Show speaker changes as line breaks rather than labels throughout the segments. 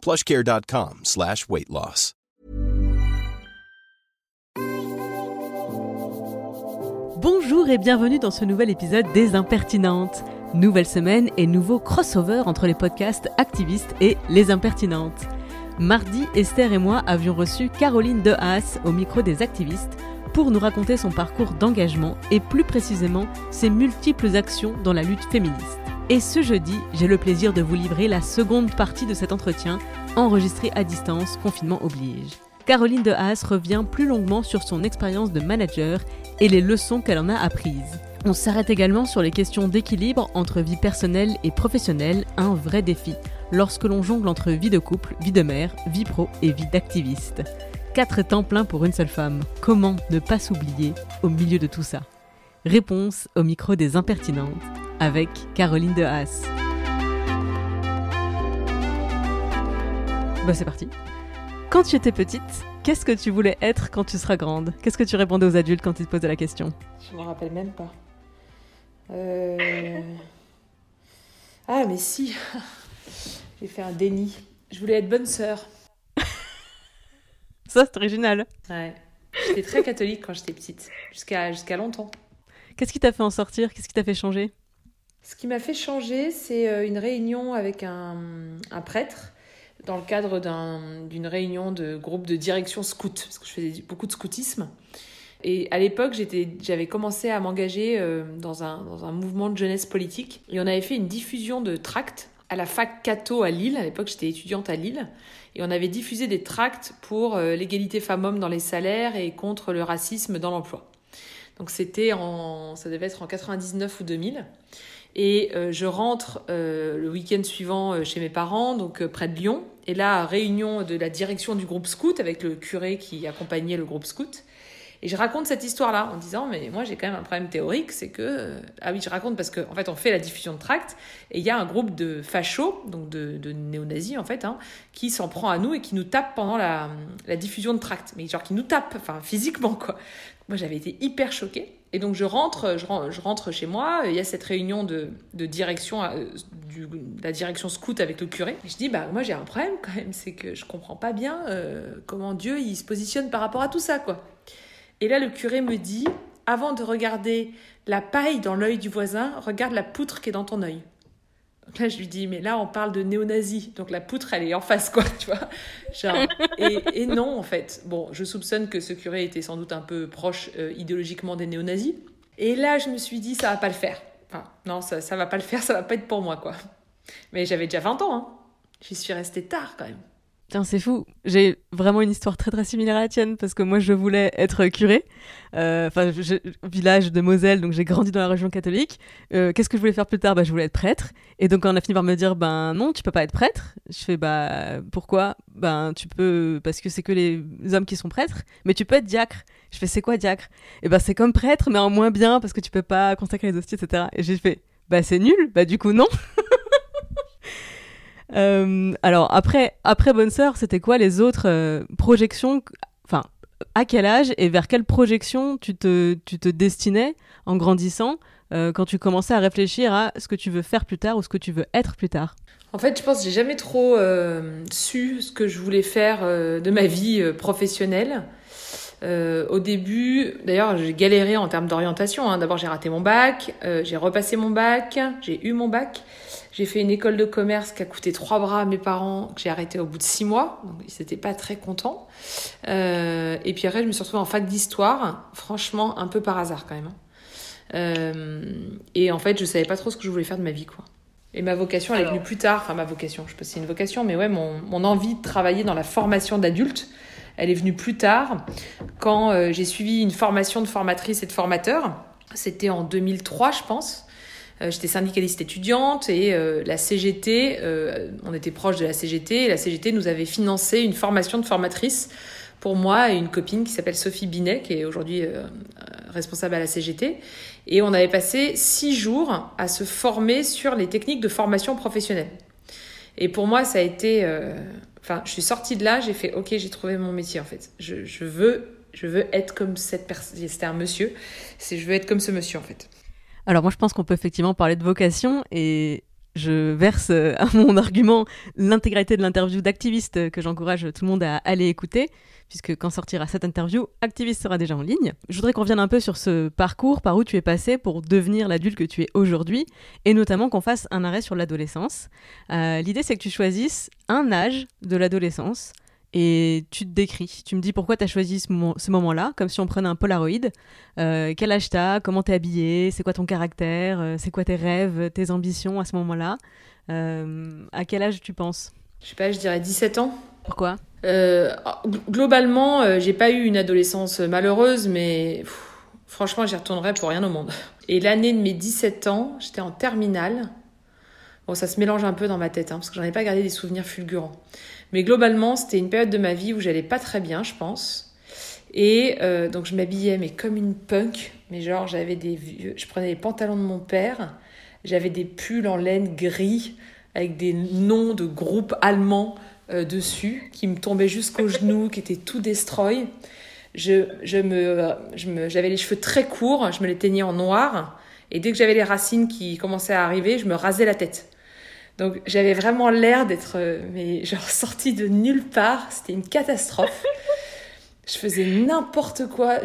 plushcare.com slash weight loss.
Bonjour et bienvenue dans ce nouvel épisode des Impertinentes. Nouvelle semaine et nouveau crossover entre les podcasts activistes et les Impertinentes. Mardi, Esther et moi avions reçu Caroline De Haas au micro des activistes pour nous raconter son parcours d'engagement et plus précisément ses multiples actions dans la lutte féministe. Et ce jeudi, j'ai le plaisir de vous livrer la seconde partie de cet entretien, enregistré à distance, confinement oblige. Caroline de Haas revient plus longuement sur son expérience de manager et les leçons qu'elle en a apprises. On s'arrête également sur les questions d'équilibre entre vie personnelle et professionnelle, un vrai défi, lorsque l'on jongle entre vie de couple, vie de mère, vie pro et vie d'activiste. Quatre temps pleins pour une seule femme. Comment ne pas s'oublier au milieu de tout ça? Réponse au micro des impertinentes avec Caroline de Haas. Bah c'est parti. Quand tu étais petite, qu'est-ce que tu voulais être quand tu seras grande? Qu'est-ce que tu répondais aux adultes quand ils te posaient la question?
Je me rappelle même pas. Euh... Ah mais si, j'ai fait un déni. Je voulais être bonne sœur.
Ça c'est original.
Ouais. J'étais très catholique quand j'étais petite, jusqu'à jusqu'à longtemps.
Qu'est-ce qui t'a fait en sortir? Qu'est-ce qui t'a fait changer?
Ce qui m'a fait changer, c'est euh, une réunion avec un, prêtre dans le cadre d'une réunion de groupe de direction scout, parce que je faisais beaucoup de scoutisme. Et à l'époque, j'avais commencé à m'engager euh, dans, un, dans un mouvement de jeunesse politique. Et on avait fait une diffusion de tracts à la fac Cato à Lille. À l'époque, j'étais étudiante à Lille. Et on avait diffusé des tracts pour euh, l'égalité femmes-hommes dans les salaires et contre le racisme dans l'emploi. Donc c'était en, ça devait être en 99 ou 2000. Et euh, je rentre euh, le week-end suivant euh, chez mes parents, donc près de Lyon. Et là, réunion de la direction du groupe scout avec le curé qui accompagnait le groupe scout. Et je raconte cette histoire-là en disant, mais moi j'ai quand même un problème théorique, c'est que... Ah oui, je raconte parce qu'en en fait on fait la diffusion de tracts et il y a un groupe de fachos, donc de, de néo-nazis en fait, hein, qui s'en prend à nous et qui nous tape pendant la, la diffusion de tracts. Mais genre qui nous tape, enfin physiquement quoi. Moi j'avais été hyper choquée. Et donc je rentre, je, rentre chez moi, il y a cette réunion de, direction, du, de la direction scout avec le curé. Je dis, bah moi j'ai un problème quand même, c'est que je comprends pas bien euh, comment Dieu il se positionne par rapport à tout ça, quoi. Et là le curé me dit, avant de regarder la paille dans l'œil du voisin, regarde la poutre qui est dans ton œil. Là, je lui dis, mais là, on parle de néo-nazi. Donc la poutre, elle est en face, quoi, tu vois. Et, non, en fait. Bon, je soupçonne que ce curé était sans doute un peu proche euh, idéologiquement des néo-nazis. Et là, je me suis dit, ça va pas le faire. Enfin, non, ça, ça va pas le faire, ça va pas être pour moi, quoi. Mais j'avais déjà 20 ans, hein. J'y suis restée tard, quand même.
Tiens, c'est fou. J'ai vraiment une histoire très très similaire à la tienne parce que moi je voulais être curé. Euh, enfin, village de Moselle, donc j'ai grandi dans la région catholique. Euh, Qu'est-ce que je voulais faire plus tard? Bah, Je voulais être prêtre. Et donc on a fini par me dire ben non, tu peux pas être prêtre. Je fais bah pourquoi? Ben tu peux parce que c'est que les hommes qui sont prêtres, mais tu peux être diacre. Je fais c'est quoi diacre? Et ben c'est comme prêtre mais en moins bien parce que tu peux pas consacrer les hosties, etc. Et j'ai fait bah c'est nul. Bah du coup non. Euh, alors après, après Bonne Sœur, c'était quoi les autres euh, projections Enfin, à quel âge et vers quelle projection tu te, tu te destinais en grandissant euh, quand tu commençais à réfléchir à ce que tu veux faire plus tard ou ce que tu veux être plus tard?
En fait, je pense que j'ai jamais trop su ce que je voulais faire de ma vie professionnelle. au début, d'ailleurs, j'ai galéré en termes d'orientation. Hein. D'abord, j'ai raté mon bac, j'ai repassé mon bac, j'ai eu mon bac. J'ai fait une école de commerce qui a coûté trois bras à mes parents, que j'ai arrêté au bout de six mois. Donc, ils n'étaient pas très contents. Euh, et puis après, je me suis retrouvée en fac d'histoire. Franchement, un peu par hasard quand même. Hein. Euh, et en fait, je savais pas trop ce que je voulais faire de ma vie, quoi. Et ma vocation, elle est venue plus tard. Enfin, ma vocation, je sais pas si c'est une vocation, mais ouais, mon, mon envie de travailler dans la formation d'adultes, elle est venue plus tard, quand euh, j'ai suivi une formation de formatrice et de formateur. C'était en 2003, je pense. J'étais syndicaliste étudiante et la CGT, on était proche de la CGT et la CGT nous avait financé une formation de formatrice pour moi et une copine qui s'appelle Sophie Binet, qui est aujourd'hui responsable à la CGT. Et on avait passé six jours à se former sur les techniques de formation professionnelle. Et pour moi, ça a été. Euh, enfin, je suis sortie de là, j'ai fait OK, j'ai trouvé mon métier en fait. Je, veux, je veux être comme cette personne. C'était un monsieur. Je veux être comme ce monsieur en fait.
Alors moi, je pense qu'on peut effectivement parler de vocation et je verse euh, à mon argument l'intégralité de l'interview d'activiste que j'encourage tout le monde à aller écouter puisque quand sortira cette interview, Activiste sera déjà en ligne. Je voudrais qu'on revienne un peu sur ce parcours, par où tu es passé pour devenir l'adulte que tu es aujourd'hui, et notamment qu'on fasse un arrêt sur l'adolescence. Euh, l'idée, c'est que tu choisisses un âge de l'adolescence, et tu te décris. Tu me dis pourquoi tu as choisi ce, moment, là comme si on prenait un Polaroid. Euh, quel âge t'as? Comment t'es habillé C'est quoi ton caractère? Euh, C'est quoi tes rêves, tes ambitions à ce moment-là? À quel âge tu penses?
Je sais pas, je dirais 17 ans.
Pourquoi?
Euh, globalement, euh, j'ai pas eu une adolescence malheureuse, mais franchement, j'y retournerais pour rien au monde. Et l'année de mes 17 ans, j'étais en terminale. Bon, ça se mélange un peu dans ma tête, hein, parce que j'en ai pas gardé des souvenirs fulgurants. Mais globalement, c'était une période de ma vie où j'allais pas très bien, je pense. Et euh, donc, je m'habillais, mais comme une punk. Mais genre, j'avais des Je prenais les pantalons de mon père. J'avais des pulls en laine gris avec des noms de groupes allemands euh, dessus, qui me tombait jusqu'aux genoux, qui était tout destroy. Je, je me, je j'avais les cheveux très courts, je me les teignais en noir, et dès que j'avais les racines qui commençaient à arriver, je me rasais la tête. Donc j'avais vraiment l'air d'être euh, mais genre sortie de nulle part, c'était une catastrophe. Je faisais n'importe quoi.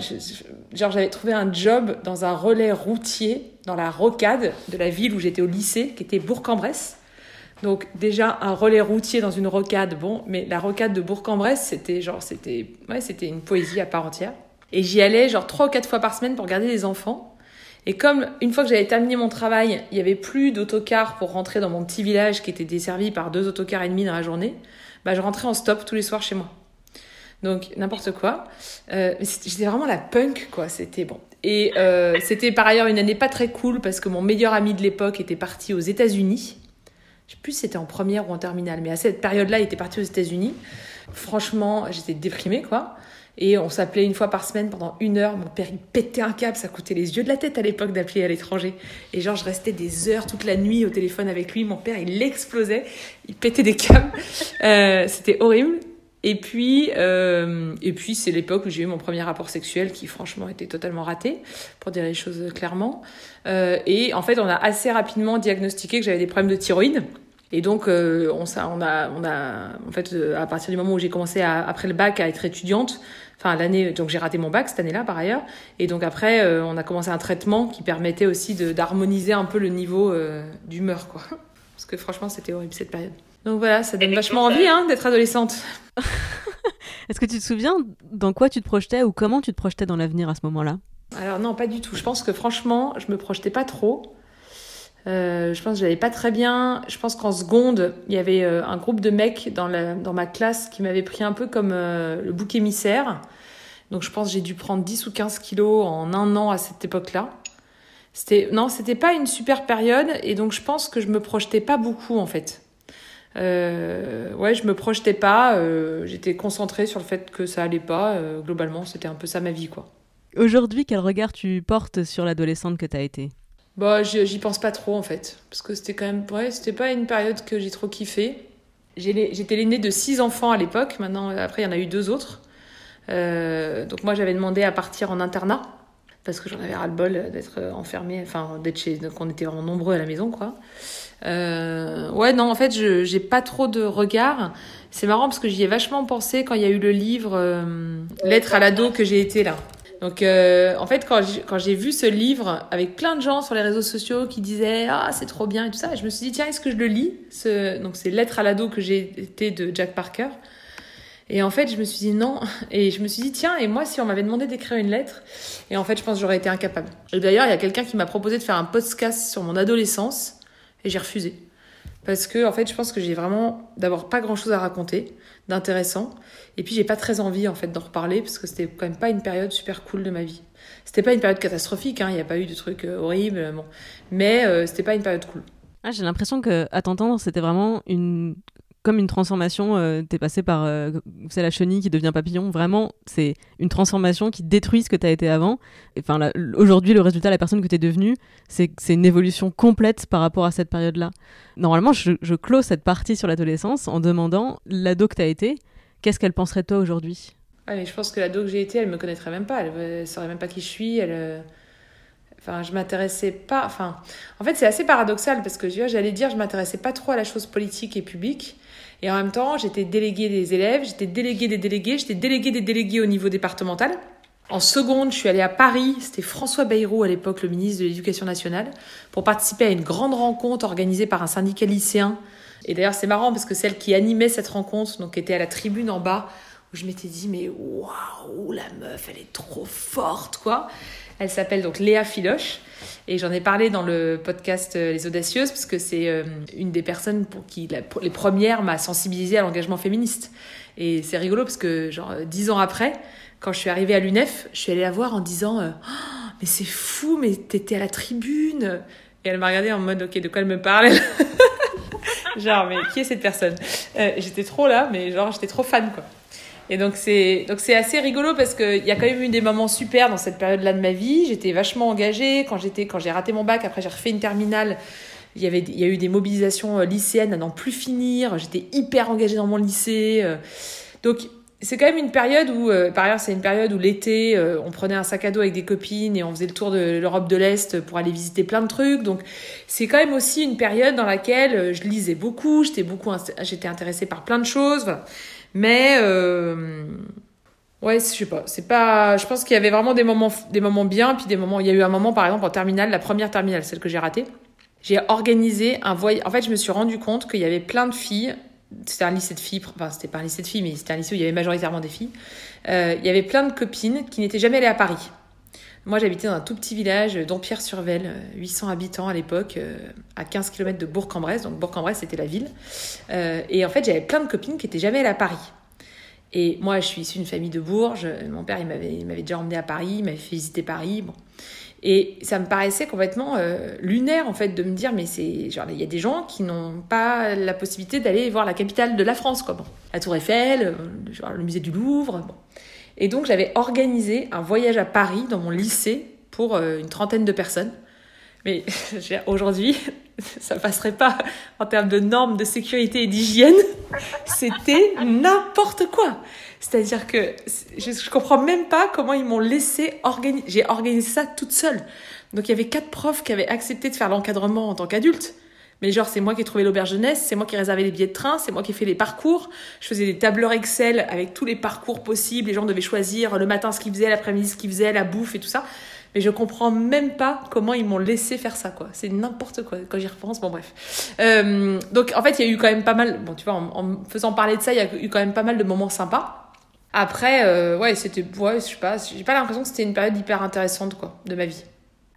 genre j'avais trouvé un job dans un relais routier dans la rocade de la ville où j'étais au lycée, qui était Bourg-en-Bresse. Donc déjà un relais routier dans une rocade, bon, mais la rocade de Bourg-en-Bresse, c'était genre c'était ouais, c'était une poésie à part entière. Et j'y allais genre trois ou quatre fois par semaine pour garder les enfants. Et comme une fois que j'avais terminé mon travail, il y avait plus d'autocars pour rentrer dans mon petit village qui était desservi par deux autocars et demi dans la journée, bah je rentrais en stop tous les soirs chez moi. Donc n'importe quoi. Euh, j'étais vraiment la punk quoi. C'était bon. Et euh, c'était par ailleurs une année pas très cool parce que mon meilleur ami de l'époque était parti aux États-Unis je sais plus si c'était en première ou en terminale, mais à cette période-là, il était parti aux États-Unis. Franchement, j'étais déprimée, quoi. Et on s'appelait une fois par semaine pendant une heure. Mon père, il pétait un câble. Ça coûtait les yeux de la tête à l'époque d'appeler à l'étranger. Et genre, je restais des heures toute la nuit au téléphone avec lui. Mon père, il explosait. Il pétait des câbles. Euh, c'était horrible. Et puis, euh, et puis c'est l'époque où j'ai eu mon premier rapport sexuel qui, franchement, était totalement raté, pour dire les choses clairement. Euh, et en fait, on a assez rapidement diagnostiqué que j'avais des problèmes de thyroïde. Et donc, on, on, a, en fait, à partir du moment où j'ai commencé après le bac à être étudiante, enfin l'année, donc j'ai raté mon bac cette année-là par ailleurs, et donc après, euh, on a commencé un traitement qui permettait aussi d'harmoniser un peu le niveau d'humeur, quoi. Parce que franchement, c'était horrible cette période. Donc voilà, ça donne vachement envie hein, d'être adolescente.
Est-ce que tu te souviens dans quoi tu te projetais ou comment tu te projetais dans l'avenir à ce moment-là?
Alors non, pas du tout. Je pense que franchement, je me projetais pas trop. Euh, je pense que j'allais pas très bien. Je pense qu'en seconde, il y avait euh, un groupe de mecs dans, ma classe qui m'avait pris un peu comme euh, le bouc émissaire. Donc je pense que j'ai dû prendre 10 ou 15 kilos en un an à cette époque-là. C'était non, c'était pas une super période et donc je pense que je me projetais pas beaucoup en fait. Ouais, je me projetais pas. J'étais concentrée sur le fait que ça allait pas. Globalement, c'était un peu ça ma vie, quoi.
Aujourd'hui, quel regard tu portes sur l'adolescente que tu as été?
Bah, j'y pense pas trop en fait, parce que c'était quand même, ouais, c'était pas une période que j'ai trop kiffé. J'étais l'aînée de six enfants à l'époque. Maintenant, après, il y en a eu deux autres. donc moi, j'avais demandé à partir en internat parce que j'en avais ras le bol d'être enfermée, enfin d'être chez, donc on était vraiment nombreux à la maison, quoi. Euh, ouais, non, en fait, je j'ai pas trop de regard. C'est marrant parce que j'y ai vachement pensé quand il y a eu le livre euh, Lettre à l'ado que j'ai été là. Donc, euh, en fait, quand j'ai vu ce livre avec plein de gens sur les réseaux sociaux qui disaient Ah, c'est trop bien et tout ça, je me suis dit Tiens, est-ce que je le lis? Ce... Donc, c'est Lettre à l'ado que j'ai été de Jack Parker. Et en fait, je me suis dit non. Et je me suis dit, tiens, et moi, si on m'avait demandé d'écrire une lettre, et en fait, je pense que j'aurais été incapable. Et d'ailleurs, il y a quelqu'un qui m'a proposé de faire un podcast sur mon adolescence et j'ai refusé. Parce que, en fait, je pense que j'ai vraiment d'abord pas grand chose à raconter d'intéressant. Et puis, j'ai pas très envie, en fait, d'en reparler parce que c'était quand même pas une période super cool de ma vie. C'était pas une période catastrophique, hein, il n'y a pas eu de trucs euh, horribles, bon. mais euh, c'était pas une période cool.
Ah, j'ai l'impression que à t'entendre, c'était vraiment une comme une transformation. Euh, t'es passé par euh, c'est la chenille qui devient papillon. Vraiment, c'est une transformation qui détruit ce que t'as été avant. Enfin, aujourd'hui, le résultat, la personne que t'es devenue, c'est une évolution complète par rapport à cette période-là. Normalement, je, je close cette partie sur l'adolescence en demandant l'ado que t'as été. Qu'est-ce qu'elle penserait de toi aujourd'hui?
Ah, mais je pense que l'ado que j'ai été, elle me connaîtrait même pas. Elle, ne saurait même pas qui je suis. Elle, euh, enfin, je m'intéressais pas. Enfin, en fait, c'est assez paradoxal parce que j'allais dire, je m'intéressais pas trop à la chose politique et publique. Et en même temps, j'étais déléguée des élèves, j'étais déléguée des délégués, j'étais déléguée des délégués au niveau départemental. En seconde, je suis allée à Paris, c'était François Bayrou à l'époque, le ministre de l'Éducation nationale, pour participer à une grande rencontre organisée par un syndicat lycéen. Et d'ailleurs, c'est marrant parce que celle qui animait cette rencontre, donc était à la tribune en bas, je m'étais dit, mais waouh, la meuf, elle est trop forte, quoi. Elle s'appelle donc Léa Filoche. Et j'en ai parlé dans le podcast euh, Les Audacieuses, parce que c'est euh, une des personnes pour qui les premières m'a sensibilisée à l'engagement féministe. Et c'est rigolo parce que, genre, euh, dix ans après, quand je suis arrivée à l'UNEF, je suis allée la voir en disant oh, Mais c'est fou, mais t'étais à la tribune Et elle m'a regardée en mode Ok, de quoi elle me parle Genre, mais qui est cette personne? J'étais trop là, mais genre, j'étais trop fan, quoi. Et donc c'est donc c'est assez rigolo parce qu'il y a quand même eu des moments super dans cette période-là de ma vie. J'étais vachement engagée quand j'étais quand j'ai raté mon bac. Après j'ai refait une terminale. Il y avait il y a eu des mobilisations euh, lycéennes à n'en plus finir. J'étais hyper engagée dans mon lycée. Euh. Donc c'est quand même une période où, euh, par ailleurs, c'est une période où l'été, on prenait un sac à dos avec des copines et on faisait le tour de l'Europe de l'Est pour aller visiter plein de trucs. Donc, c'est quand même aussi une période dans laquelle je lisais beaucoup, j'étais beaucoup, j'étais intéressée par plein de choses. Mais euh, ouais, je sais pas, c'est pas. Je pense qu'il y avait vraiment des moments, des moments bien, puis des moments. Il y a eu un moment, par exemple, en terminale, la première terminale, celle que j'ai ratée. J'ai organisé un voyage. En fait, je me suis rendu compte qu'il y avait plein de filles. C'était un lycée de filles, enfin, c'était pas un lycée de filles, mais c'était un lycée où il y avait majoritairement des filles. Euh, il y avait plein de copines qui n'étaient jamais allées à Paris. Moi, j'habitais dans un tout petit village d'Empierre-sur-Velle, 800 habitants à l'époque, euh, à 15 km de Bourg-en-Bresse. Donc, Bourg-en-Bresse, c'était la ville. Euh, et en fait, j'avais plein de copines qui n'étaient jamais allées à Paris. Et moi, je suis issue d'une famille de Bourges. Mon père, il m'avait déjà emmené à Paris, il m'avait fait visiter Paris. Bon. Et ça me paraissait complètement euh, lunaire, en fait, de me dire, mais c'est. Genre, il y a des gens qui n'ont pas la possibilité d'aller voir la capitale de la France, quoi. La Tour Eiffel, genre, le musée du Louvre. Bon. Et donc j'avais organisé un voyage à Paris dans mon lycée pour euh, une trentaine de personnes. Mais aujourd'hui, ça passerait pas en termes de normes de sécurité et d'hygiène. C'était n'importe quoi. C'est-à-dire que je, je comprends même pas comment ils m'ont laissé organiser. J'ai organisé ça toute seule. Donc il y avait quatre profs qui avaient accepté de faire l'encadrement en tant qu'adultes. Mais genre, c'est moi qui ai trouvé l'auberge jeunesse, c'est moi qui ai les billets de train, c'est moi qui ai fait les parcours. Je faisais des tableurs Excel avec tous les parcours possibles. Les gens devaient choisir le matin ce qu'ils faisaient, l'après-midi ce qu'ils faisaient, la bouffe et tout ça. Mais je comprends même pas comment ils m'ont laissé faire ça, quoi. C'est n'importe quoi quand j'y repense. Bon, bref. Euh, donc, en fait, il y a eu quand même pas mal. Bon, tu vois, en, faisant parler de ça, il y a eu quand même pas mal de moments sympas. Après, euh, ouais, c'était. Ouais, je sais pas. J'ai pas l'impression que c'était une période hyper intéressante, quoi, de ma vie.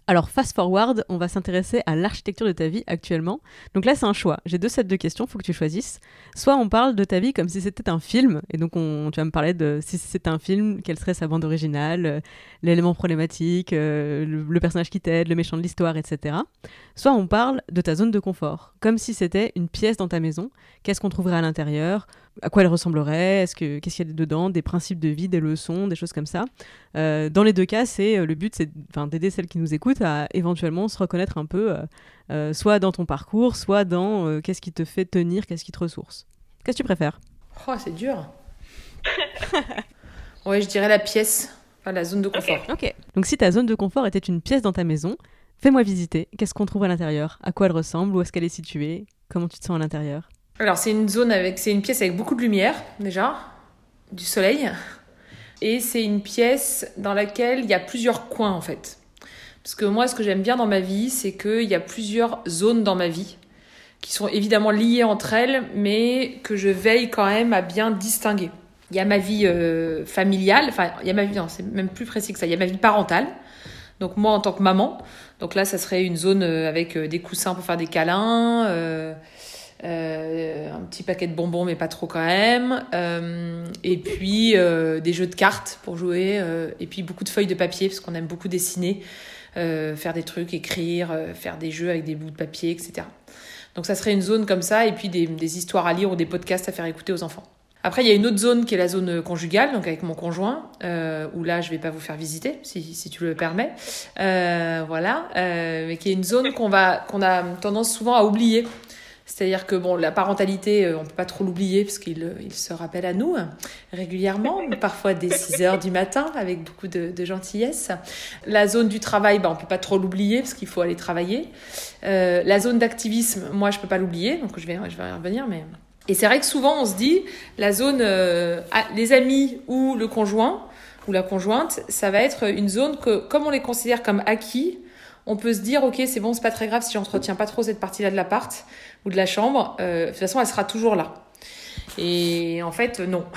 Alors, fast forward, on va s'intéresser à l'architecture de ta vie actuellement. Donc là, c'est un choix. J'ai deux sets de questions, faut que tu choisisses. Soit on parle de ta vie comme si c'était un film, et donc on, tu vas me parler de si c'était un film, quelle serait sa bande originale, euh, l'élément problématique, euh, le, personnage qui t'aide, le méchant de l'histoire, etc. Soit on parle de ta zone de confort, comme si c'était une pièce dans ta maison. Qu'est-ce qu'on trouverait à l'intérieur? À quoi elle ressemblerait, est-ce que qu'est-ce qu'il y a dedans, des principes de vie, des leçons, des choses comme ça. Euh, dans les deux cas, c'est le but, c'est d'aider celles qui nous écoutent à éventuellement se reconnaître un peu, euh, soit dans ton parcours, soit dans qu'est-ce qui te fait tenir, qu'est-ce qui te ressource. Qu'est-ce que tu préfères?
Oh, c'est dur. ouais, je dirais la pièce, enfin, la zone de confort.
ok. Donc si ta zone de confort était une pièce dans ta maison, fais-moi visiter. Qu'est-ce qu'on trouve à l'intérieur? À quoi elle ressemble? Où est-ce qu'elle est située? Comment tu te sens à l'intérieur?
Alors c'est une zone avec, c'est une pièce avec beaucoup de lumière déjà, du soleil, et c'est une pièce dans laquelle il y a plusieurs coins en fait. Parce que moi, ce que j'aime bien dans ma vie, c'est qu'il y a plusieurs zones dans ma vie qui sont évidemment liées entre elles, mais que je veille quand même à bien distinguer. Il y a ma vie euh, familiale, enfin il y a ma vie, non, c'est même plus précis que ça, il y a ma vie parentale. Donc moi en tant que maman, donc là ça serait une zone euh, avec euh, des coussins pour faire des câlins. un petit paquet de bonbons, mais pas trop quand même. et puis des jeux de cartes pour jouer. et puis beaucoup de feuilles de papier, parce qu'on aime beaucoup dessiner, faire des trucs, écrire, faire des jeux avec des bouts de papier, etc. Donc ça serait une zone comme ça, et puis des, des histoires à lire ou des podcasts à faire écouter aux enfants. Après, il y a une autre zone qui est la zone conjugale, donc avec mon conjoint, euh, où là, je vais pas vous faire visiter, si, si tu le permets. Euh, voilà, euh, mais qui est une zone qu'on va, qu'on a tendance souvent à oublier. C'est-à-dire que bon, la parentalité, euh, on peut pas trop l'oublier parce qu'il euh, se rappelle à nous régulièrement, parfois dès 6 heures du matin avec beaucoup de, gentillesse. La zone du travail, bah, on peut pas trop l'oublier parce qu'il faut aller travailler. Euh, la zone d'activisme, moi, je peux pas l'oublier, donc je vais, je vais y revenir, mais et c'est vrai que souvent on se dit la zone euh, les amis ou le conjoint ou la conjointe, ça va être une zone que comme on les considère comme acquis, on peut se dire ok c'est bon c'est pas très grave si j'entretiens pas trop cette partie-là de l'appart ou de la chambre, euh, de toute façon elle sera toujours là. Et en fait non.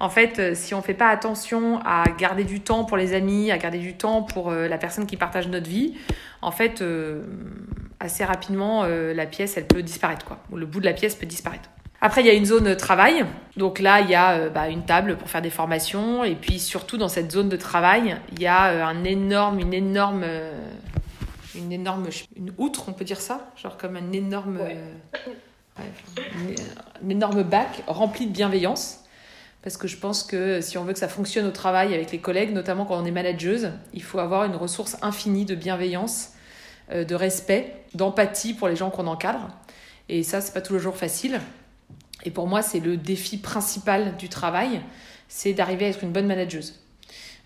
En fait, si on fait pas attention à garder du temps pour les amis, à garder du temps pour euh, la personne qui partage notre vie, en fait, assez rapidement, la pièce, elle peut disparaître, quoi. Ou le bout de la pièce peut disparaître. Après, il y a une zone travail. Donc là, il y a euh, bah, une table pour faire des formations. Et puis surtout, dans cette zone de travail, il y a euh, un énorme, une énorme, euh, une énorme, une outre, on peut dire ça, genre comme un énorme, un énorme bac rempli de bienveillance. Parce que je pense que si on veut que ça fonctionne au travail avec les collègues, notamment quand on est manageuse, il faut avoir une ressource infinie de bienveillance, de respect, d'empathie pour les gens qu'on encadre. Et ça, c'est pas tous les jours facile. Et pour moi, c'est le défi principal du travail, c'est d'arriver à être une bonne manageuse.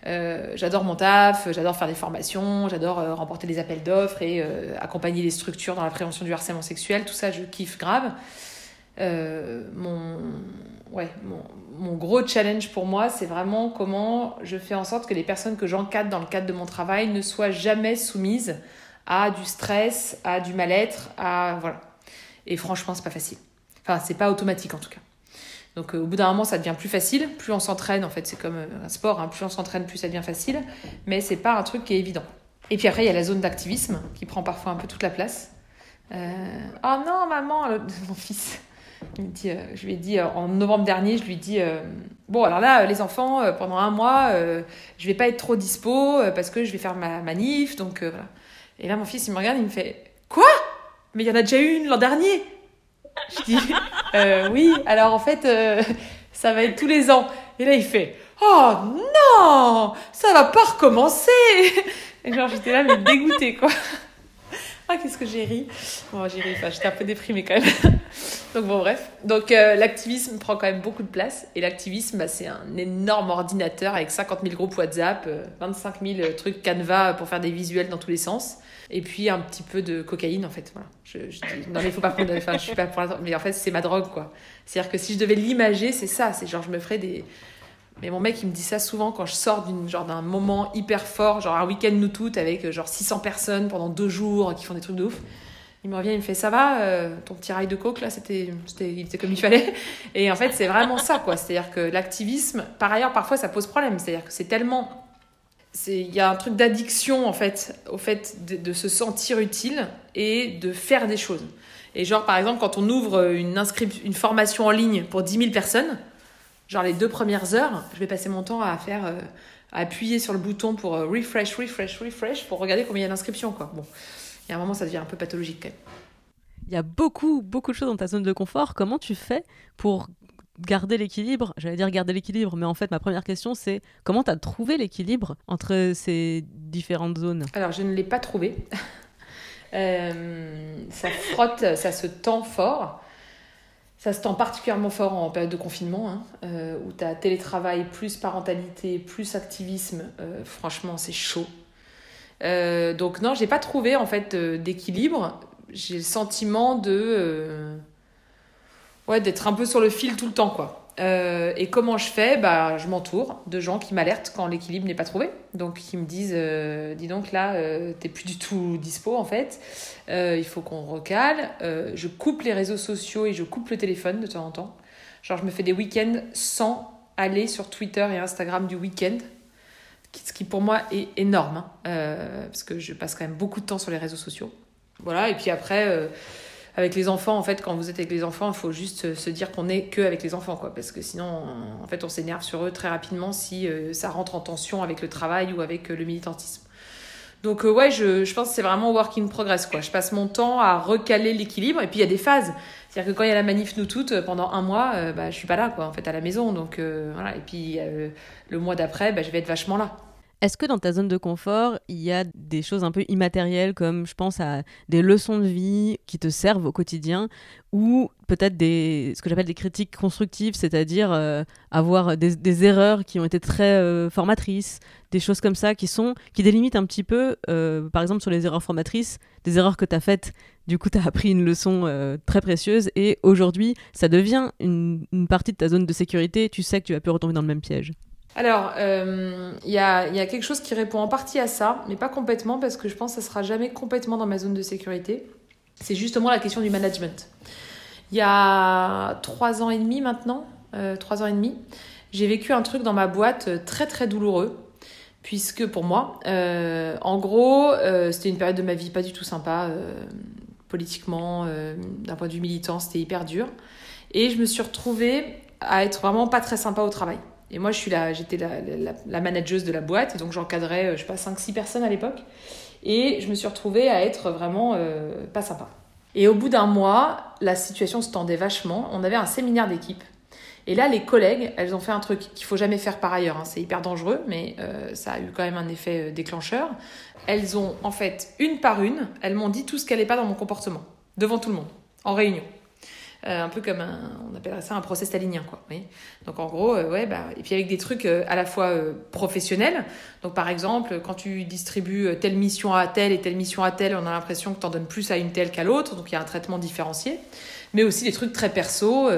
Euh, j'adore mon taf, j'adore faire des formations, j'adore euh, remporter des appels d'offres et euh, accompagner les structures dans la prévention du harcèlement sexuel. Tout ça, je kiffe grave. mon, ouais, mon, gros challenge pour moi, c'est vraiment comment je fais en sorte que les personnes que j'encadre dans le cadre de mon travail ne soient jamais soumises à du stress, à du mal-être, à voilà. Et franchement, c'est pas facile. Enfin, c'est pas automatique en tout cas. Donc euh, au bout d'un moment, ça devient plus facile. Plus on s'entraîne, en fait, c'est comme euh, un sport. Hein. plus on s'entraîne, plus ça devient facile. Mais c'est pas un truc qui est évident. Et puis après, il y a la zone d'activisme qui prend parfois un peu toute la place. Euh... Oh non, maman, mon fils. Il me dit, euh, je lui ai dit en novembre dernier, je lui ai dit bon alors là les enfants pendant un mois, je vais pas être trop dispo parce que je vais faire ma manif donc voilà. Et là mon fils il me regarde, il me fait quoi? Mais il y en a déjà eu une l'an dernier? Je dis, euh, oui, alors en fait, euh, ça va être tous les ans. Et là, il fait, oh non, ça va pas recommencer. Et genre, j'étais là, mais dégoûtée, quoi. Ah, qu'est-ce que j'ai ri. Bon, j'ai ri, enfin, j'étais un peu déprimée quand même. Donc, bon, bref. Donc, euh, l'activisme prend quand même beaucoup de place. Et l'activisme, bah, c'est un énorme ordinateur avec 50 000 groupes WhatsApp, 25 000 trucs Canva pour faire des visuels dans tous les sens et puis un petit peu de cocaïne en fait voilà. Je, non mais il faut pas prendre enfin je suis pas pour mais en fait c'est ma drogue quoi. C'est à dire que si je devais l'imager c'est ça c'est genre je me ferais des mais mon mec il me dit ça souvent quand je sors d'une genre d'un moment hyper fort genre un week-end nous toutes avec genre 600 personnes pendant deux jours qui font des trucs de ouf. Il me revient il me fait ça va euh, ton petit rail de coke là c'était c'était il était comme il fallait. Et en fait c'est vraiment ça quoi. C'est à dire que l'activisme par ailleurs parfois ça pose problème. C'est à dire que c'est tellement il y a un truc d'addiction en fait au fait de, se sentir utile et de faire des choses. Et genre par exemple quand on ouvre une une formation en ligne pour 10 000 personnes genre les deux premières heures je vais passer mon temps à faire euh, appuyer sur le bouton pour euh, refresh refresh refresh pour regarder combien il y a d'inscriptions bon il y a un moment ça devient un peu pathologique quand même.
Il y a beaucoup beaucoup de choses dans ta zone de confort. Comment tu fais pour garder l'équilibre, j'allais dire garder l'équilibre, mais en fait ma première question c'est comment tu as trouvé l'équilibre entre ces différentes zones?
Alors je ne l'ai pas trouvé. Euh, ça frotte, ça se tend fort. Ça se tend particulièrement fort en période de confinement, hein, euh, où tu as télétravail plus parentalité, plus activisme. Euh, franchement, c'est chaud. donc non, j'ai pas trouvé en fait d'équilibre. J'ai le sentiment de ouais, d'être un peu sur le fil tout le temps, quoi. Euh, et comment je fais? Bah, Je m'entoure de gens qui m'alertent quand l'équilibre n'est pas trouvé. Donc, qui me disent euh, Dis donc, là, euh, t'es plus du tout dispo, en fait. il faut qu'on recale. je coupe les réseaux sociaux et je coupe le téléphone de temps en temps. Genre, je me fais des week-ends sans aller sur Twitter et Instagram du week-end. Ce qui, pour moi, est énorme. Hein. parce que je passe quand même beaucoup de temps sur les réseaux sociaux. Voilà, et puis après avec les enfants, en fait, quand vous êtes avec les enfants, il faut juste se dire qu'on est que avec les enfants, quoi. Parce que sinon, en fait, on s'énerve sur eux très rapidement si ça rentre en tension avec le travail ou avec le militantisme. Donc ouais, je, je pense que c'est vraiment work in progress, quoi. Je passe mon temps à recaler l'équilibre, et puis il y a des phases. C'est-à-dire que quand il y a la manif nous toutes, pendant un mois, euh, bah, je suis pas là, quoi, en fait, à la maison. Donc voilà, et puis le mois d'après, bah, je vais être vachement là.
Est-ce que dans ta zone de confort, il y a des choses un peu immatérielles comme je pense à des leçons de vie qui te servent au quotidien ou peut-être des ce que j'appelle des critiques constructives, c'est-à-dire euh, avoir des, erreurs qui ont été très euh, formatrices, des choses comme ça qui sont qui délimitent un petit peu euh, par exemple sur les erreurs formatrices, des erreurs que tu as faites, du coup tu as appris une leçon très précieuse et aujourd'hui, ça devient une, une partie de ta zone de sécurité, tu sais que tu vas plus retomber dans le même piège.
Alors, il euh, y, a, y, a, quelque chose qui répond en partie à ça, mais pas complètement, parce que je pense que ça sera jamais complètement dans ma zone de sécurité. C'est justement la question du management. Il y a trois ans et demi maintenant, euh, trois ans et demi, j'ai vécu un truc dans ma boîte euh, très très douloureux, puisque pour moi, en gros, c'était une période de ma vie pas du tout sympa, politiquement, d'un point de vue militant, c'était hyper dur. Et je me suis retrouvée à être vraiment pas très sympa au travail. Et moi, je suis là, j'étais la, manageuse de la boîte, donc j'encadrais, euh, je sais pas, 5-6 personnes à l'époque. Et je me suis retrouvée à être vraiment euh, pas sympa. Et au bout d'un mois, la situation se tendait vachement. On avait un séminaire d'équipe. Et là, les collègues, elles ont fait un truc qu'il faut jamais faire par ailleurs. Hein. C'est hyper dangereux, mais euh, ça a eu quand même un effet déclencheur. Elles ont, en fait, une par une, elles m'ont dit tout ce qui n'allait pas dans mon comportement, devant tout le monde, en réunion. Euh, un peu comme un, on appellerait ça un procès stalinien, quoi. Oui. Donc en gros, euh, ouais, bah, et puis avec des trucs euh, à la fois professionnels. Donc par exemple, quand tu distribues telle mission à telle et telle mission à telle, on a l'impression que tu en donnes plus à une telle qu'à l'autre, donc il y a un traitement différencié. Mais aussi des trucs très perso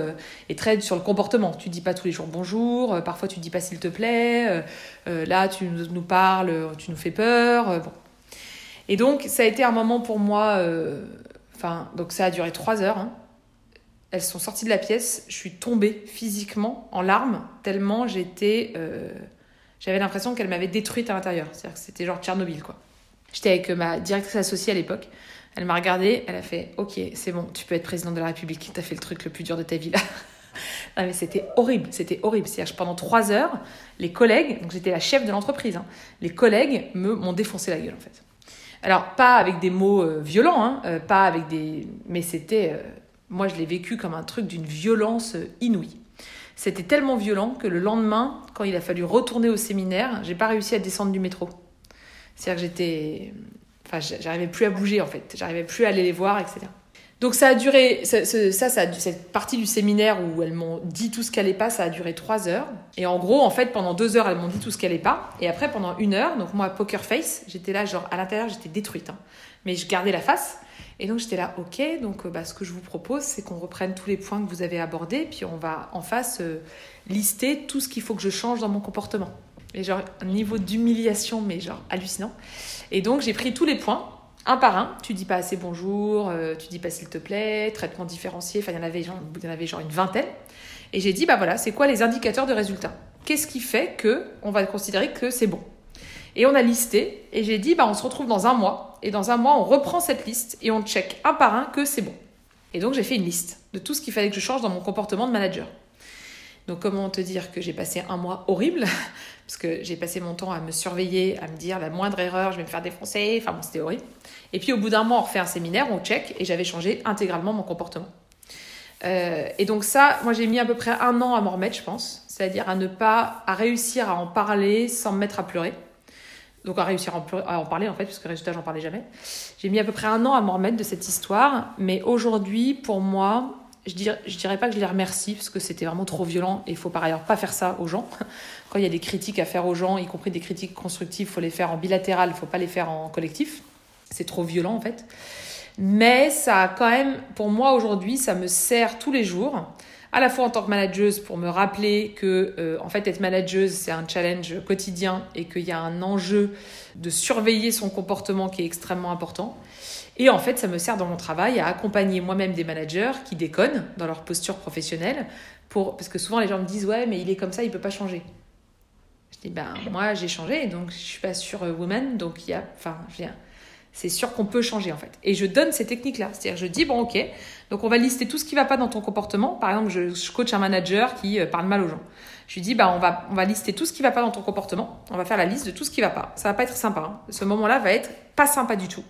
et très sur le comportement. Tu dis pas tous les jours bonjour, parfois tu dis pas s'il te plaît, là tu nous parles, tu nous fais peur. bon. Et donc ça a été un moment pour moi, enfin, donc ça a duré trois heures. Hein. Elles sont sorties de la pièce, je suis tombée physiquement en larmes, tellement j'étais. Euh, j'avais l'impression qu'elle m'avait détruite à l'intérieur. C'est-à-dire que c'était genre Tchernobyl, quoi. J'étais avec ma directrice associée à l'époque. Elle m'a regardée, elle a fait Ok, c'est bon, tu peux être président de la République. T'as fait le truc le plus dur de ta vie là. non, mais c'était horrible, c'était horrible. C'est-à-dire que pendant trois heures, les collègues, donc j'étais la chef de l'entreprise, hein, les collègues m'ont défoncé la gueule en fait. Alors, pas avec des mots euh, violents, hein, euh, pas avec des. Mais c'était moi, je l'ai vécu comme un truc d'une violence inouïe. C'était tellement violent que le lendemain, quand il a fallu retourner au séminaire, j'ai pas réussi à descendre du métro. C'est-à-dire que j'étais. Enfin, j'arrivais plus à bouger en fait. J'arrivais plus à aller les voir, etc. Donc ça a duré, ça, cette partie du séminaire où elles m'ont dit tout ce qu'elle allait pas, ça a duré trois heures. Et en gros, en fait, pendant deux heures, elles m'ont dit tout ce qu'elle allait pas. Et après, pendant une heure, donc moi, poker face, j'étais là, genre à l'intérieur, j'étais détruite. Hein. Mais je gardais la face. Et donc j'étais là, ok, donc euh, bah, ce que je vous propose, c'est qu'on reprenne tous les points que vous avez abordés, puis on va en face euh, lister tout ce qu'il faut que je change dans mon comportement. Et genre un niveau d'humiliation, mais genre hallucinant. Et donc j'ai pris tous les points, un par un. Tu dis pas assez bonjour, euh, tu dis pas s'il te plaît, traitement différencié, enfin il y en avait genre, une vingtaine. Et j'ai dit, bah voilà, c'est quoi les indicateurs de résultat Qu'est-ce qui fait que on va considérer que c'est bon? Et on a listé, et j'ai dit, bah, on se retrouve dans un mois, et dans un mois, on reprend cette liste, et on check un par un que c'est bon. Et donc, j'ai fait une liste de tout ce qu'il fallait que je change dans mon comportement de manager. Donc, comment te dire que j'ai passé un mois horrible, parce que j'ai passé mon temps à me surveiller, à me dire la moindre erreur, je vais me faire défoncer, enfin bon, c'était horrible. Et puis, au bout d'un mois, on refait un séminaire, on check, et j'avais changé intégralement mon comportement. Euh, et donc ça, moi j'ai mis à peu près un an à m'en remettre, je pense. C'est-à-dire à ne pas, à réussir à en parler sans me mettre à pleurer donc à réussir à en parler en fait, parce que résultat, j'en parlais jamais. J'ai mis à peu près un an à m'en remettre de cette histoire, mais aujourd'hui, pour moi, je dirais, dirais pas que je les remercie, parce que c'était vraiment trop violent, et il faut par ailleurs pas faire ça aux gens. Quand il y a des critiques à faire aux gens, y compris des critiques constructives, il faut les faire en bilatéral, il faut pas les faire en collectif. C'est trop violent en fait. Mais ça a quand même, pour moi aujourd'hui, ça me sert tous les jours à la fois en tant que manageuse pour me rappeler que euh, en fait être manageuse c'est un challenge quotidien et qu'il y a un enjeu de surveiller son comportement qui est extrêmement important. Et en fait, ça me sert dans mon travail à accompagner moi-même des managers qui déconnent dans leur posture professionnelle pour parce que souvent les gens me disent ouais mais il est comme ça, il peut pas changer. Je dis ben moi j'ai changé donc je suis pas sur woman donc il y a enfin c'est sûr qu'on peut changer en fait. Et je donne ces techniques-là. C'est-à-dire, je dis, bon, ok, donc on va lister tout ce qui ne va pas dans ton comportement. Par exemple, je, coach un manager qui euh, parle mal aux gens. Je lui dis, bah, on va, lister tout ce qui ne va pas dans ton comportement. On va faire la liste de tout ce qui ne va pas. Ça va pas être sympa. Hein. Ce moment-là va être pas sympa du tout.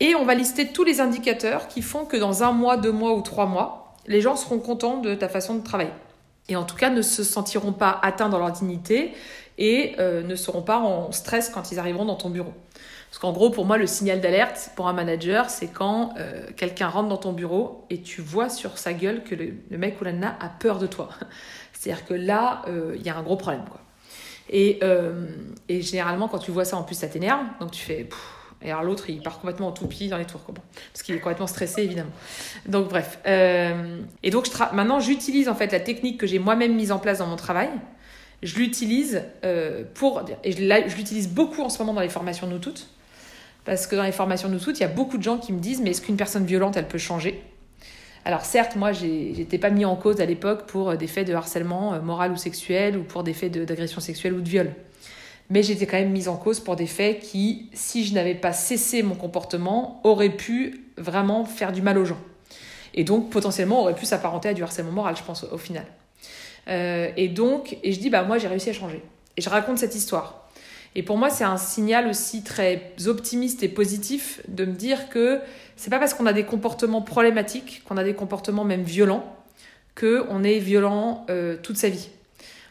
Et on va lister tous les indicateurs qui font que dans un mois, deux mois ou trois mois, les gens seront contents de ta façon de travailler. Et en tout cas, ne se sentiront pas atteints dans leur dignité et euh, ne seront pas en stress quand ils arriveront dans ton bureau. Parce qu'en gros, pour moi, le signal d'alerte pour un manager, c'est quand euh, quelqu'un rentre dans ton bureau et tu vois sur sa gueule que le, mec ou la nana a peur de toi. C'est-à-dire que là, euh, il y a un gros problème. Et, généralement, quand tu vois ça, en plus, ça t'énerve. Donc tu fais... et alors l'autre, il part complètement en toupie dans les tours. Parce qu'il est complètement stressé, évidemment. Donc bref. et donc maintenant, j'utilise en fait la technique que j'ai moi-même mise en place dans mon travail. Je l'utilise pour... Et je, l'utilise beaucoup en ce moment dans les formations Nous Toutes parce que dans les formations de toutes, il y a beaucoup de gens qui me disent Mais est-ce qu'une personne violente, elle peut changer? Alors certes, moi, j'étais pas mis en cause à l'époque pour euh, des faits de harcèlement euh, moral ou sexuel ou pour des faits d'agression sexuelle ou de viol. Mais j'étais quand même mise en cause pour des faits qui, si je n'avais pas cessé mon comportement, auraient pu vraiment faire du mal aux gens. Et donc potentiellement auraient pu s'apparenter à du harcèlement moral, je pense, au final. Euh, et donc, et je dis, bah moi j'ai réussi à changer. Et je raconte cette histoire. Et pour moi, c'est un signal aussi très optimiste et positif de me dire que c'est pas parce qu'on a des comportements problématiques, qu'on a des comportements même violents, qu'on est violent euh, toute sa vie.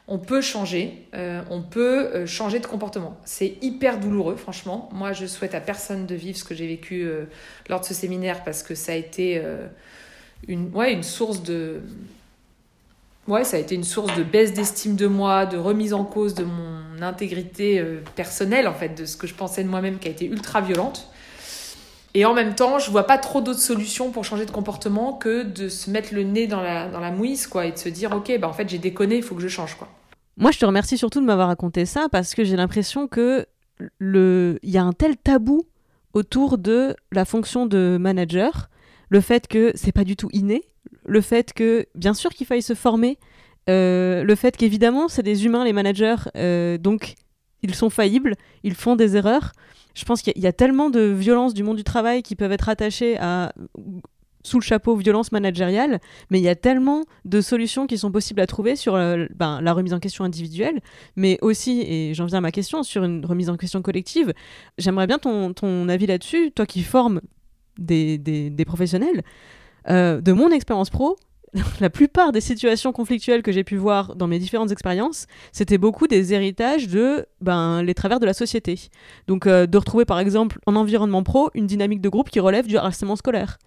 On peut changer, euh, on peut changer de comportement. C'est hyper douloureux, franchement. Moi, je souhaite à personne de vivre ce que j'ai vécu lors de ce séminaire parce que ça a été une, ouais, une source de, ouais, ça a été une source de baisse d'estime de moi, de remise en cause de mon intégrité euh, personnelle, en fait, de ce que je pensais de moi-même qui a été ultra violente. Et en même temps, je vois pas trop d'autres solutions pour changer de comportement que de se mettre le nez dans la, dans la mouise, quoi, et de se dire, ok, bah en fait, j'ai déconné, il faut que je change, quoi.
Moi, je te remercie surtout de m'avoir raconté ça parce que j'ai l'impression que le, il y a un tel tabou autour de la fonction de manager, le fait que c'est pas du tout inné, le fait que, bien sûr qu'il faille se former, euh, le fait qu'évidemment, c'est des humains, les managers, euh, donc ils sont faillibles, ils font des erreurs. Je pense qu'il y, a tellement de violences du monde du travail qui peuvent être attachées à sous le chapeau violence managériale, mais il y a tellement de solutions qui sont possibles à trouver sur euh, ben, la remise en question individuelle, mais aussi, et j'en viens à ma question, sur une remise en question collective. J'aimerais bien ton, ton avis là-dessus, toi qui formes des, des, des professionnels. Euh, de mon expérience pro, la plupart des situations conflictuelles que j'ai pu voir dans mes différentes expériences, c'était beaucoup des héritages de ben, les travers de la société. Donc euh, de retrouver par exemple en environnement pro une dynamique de groupe qui relève du harcèlement scolaire.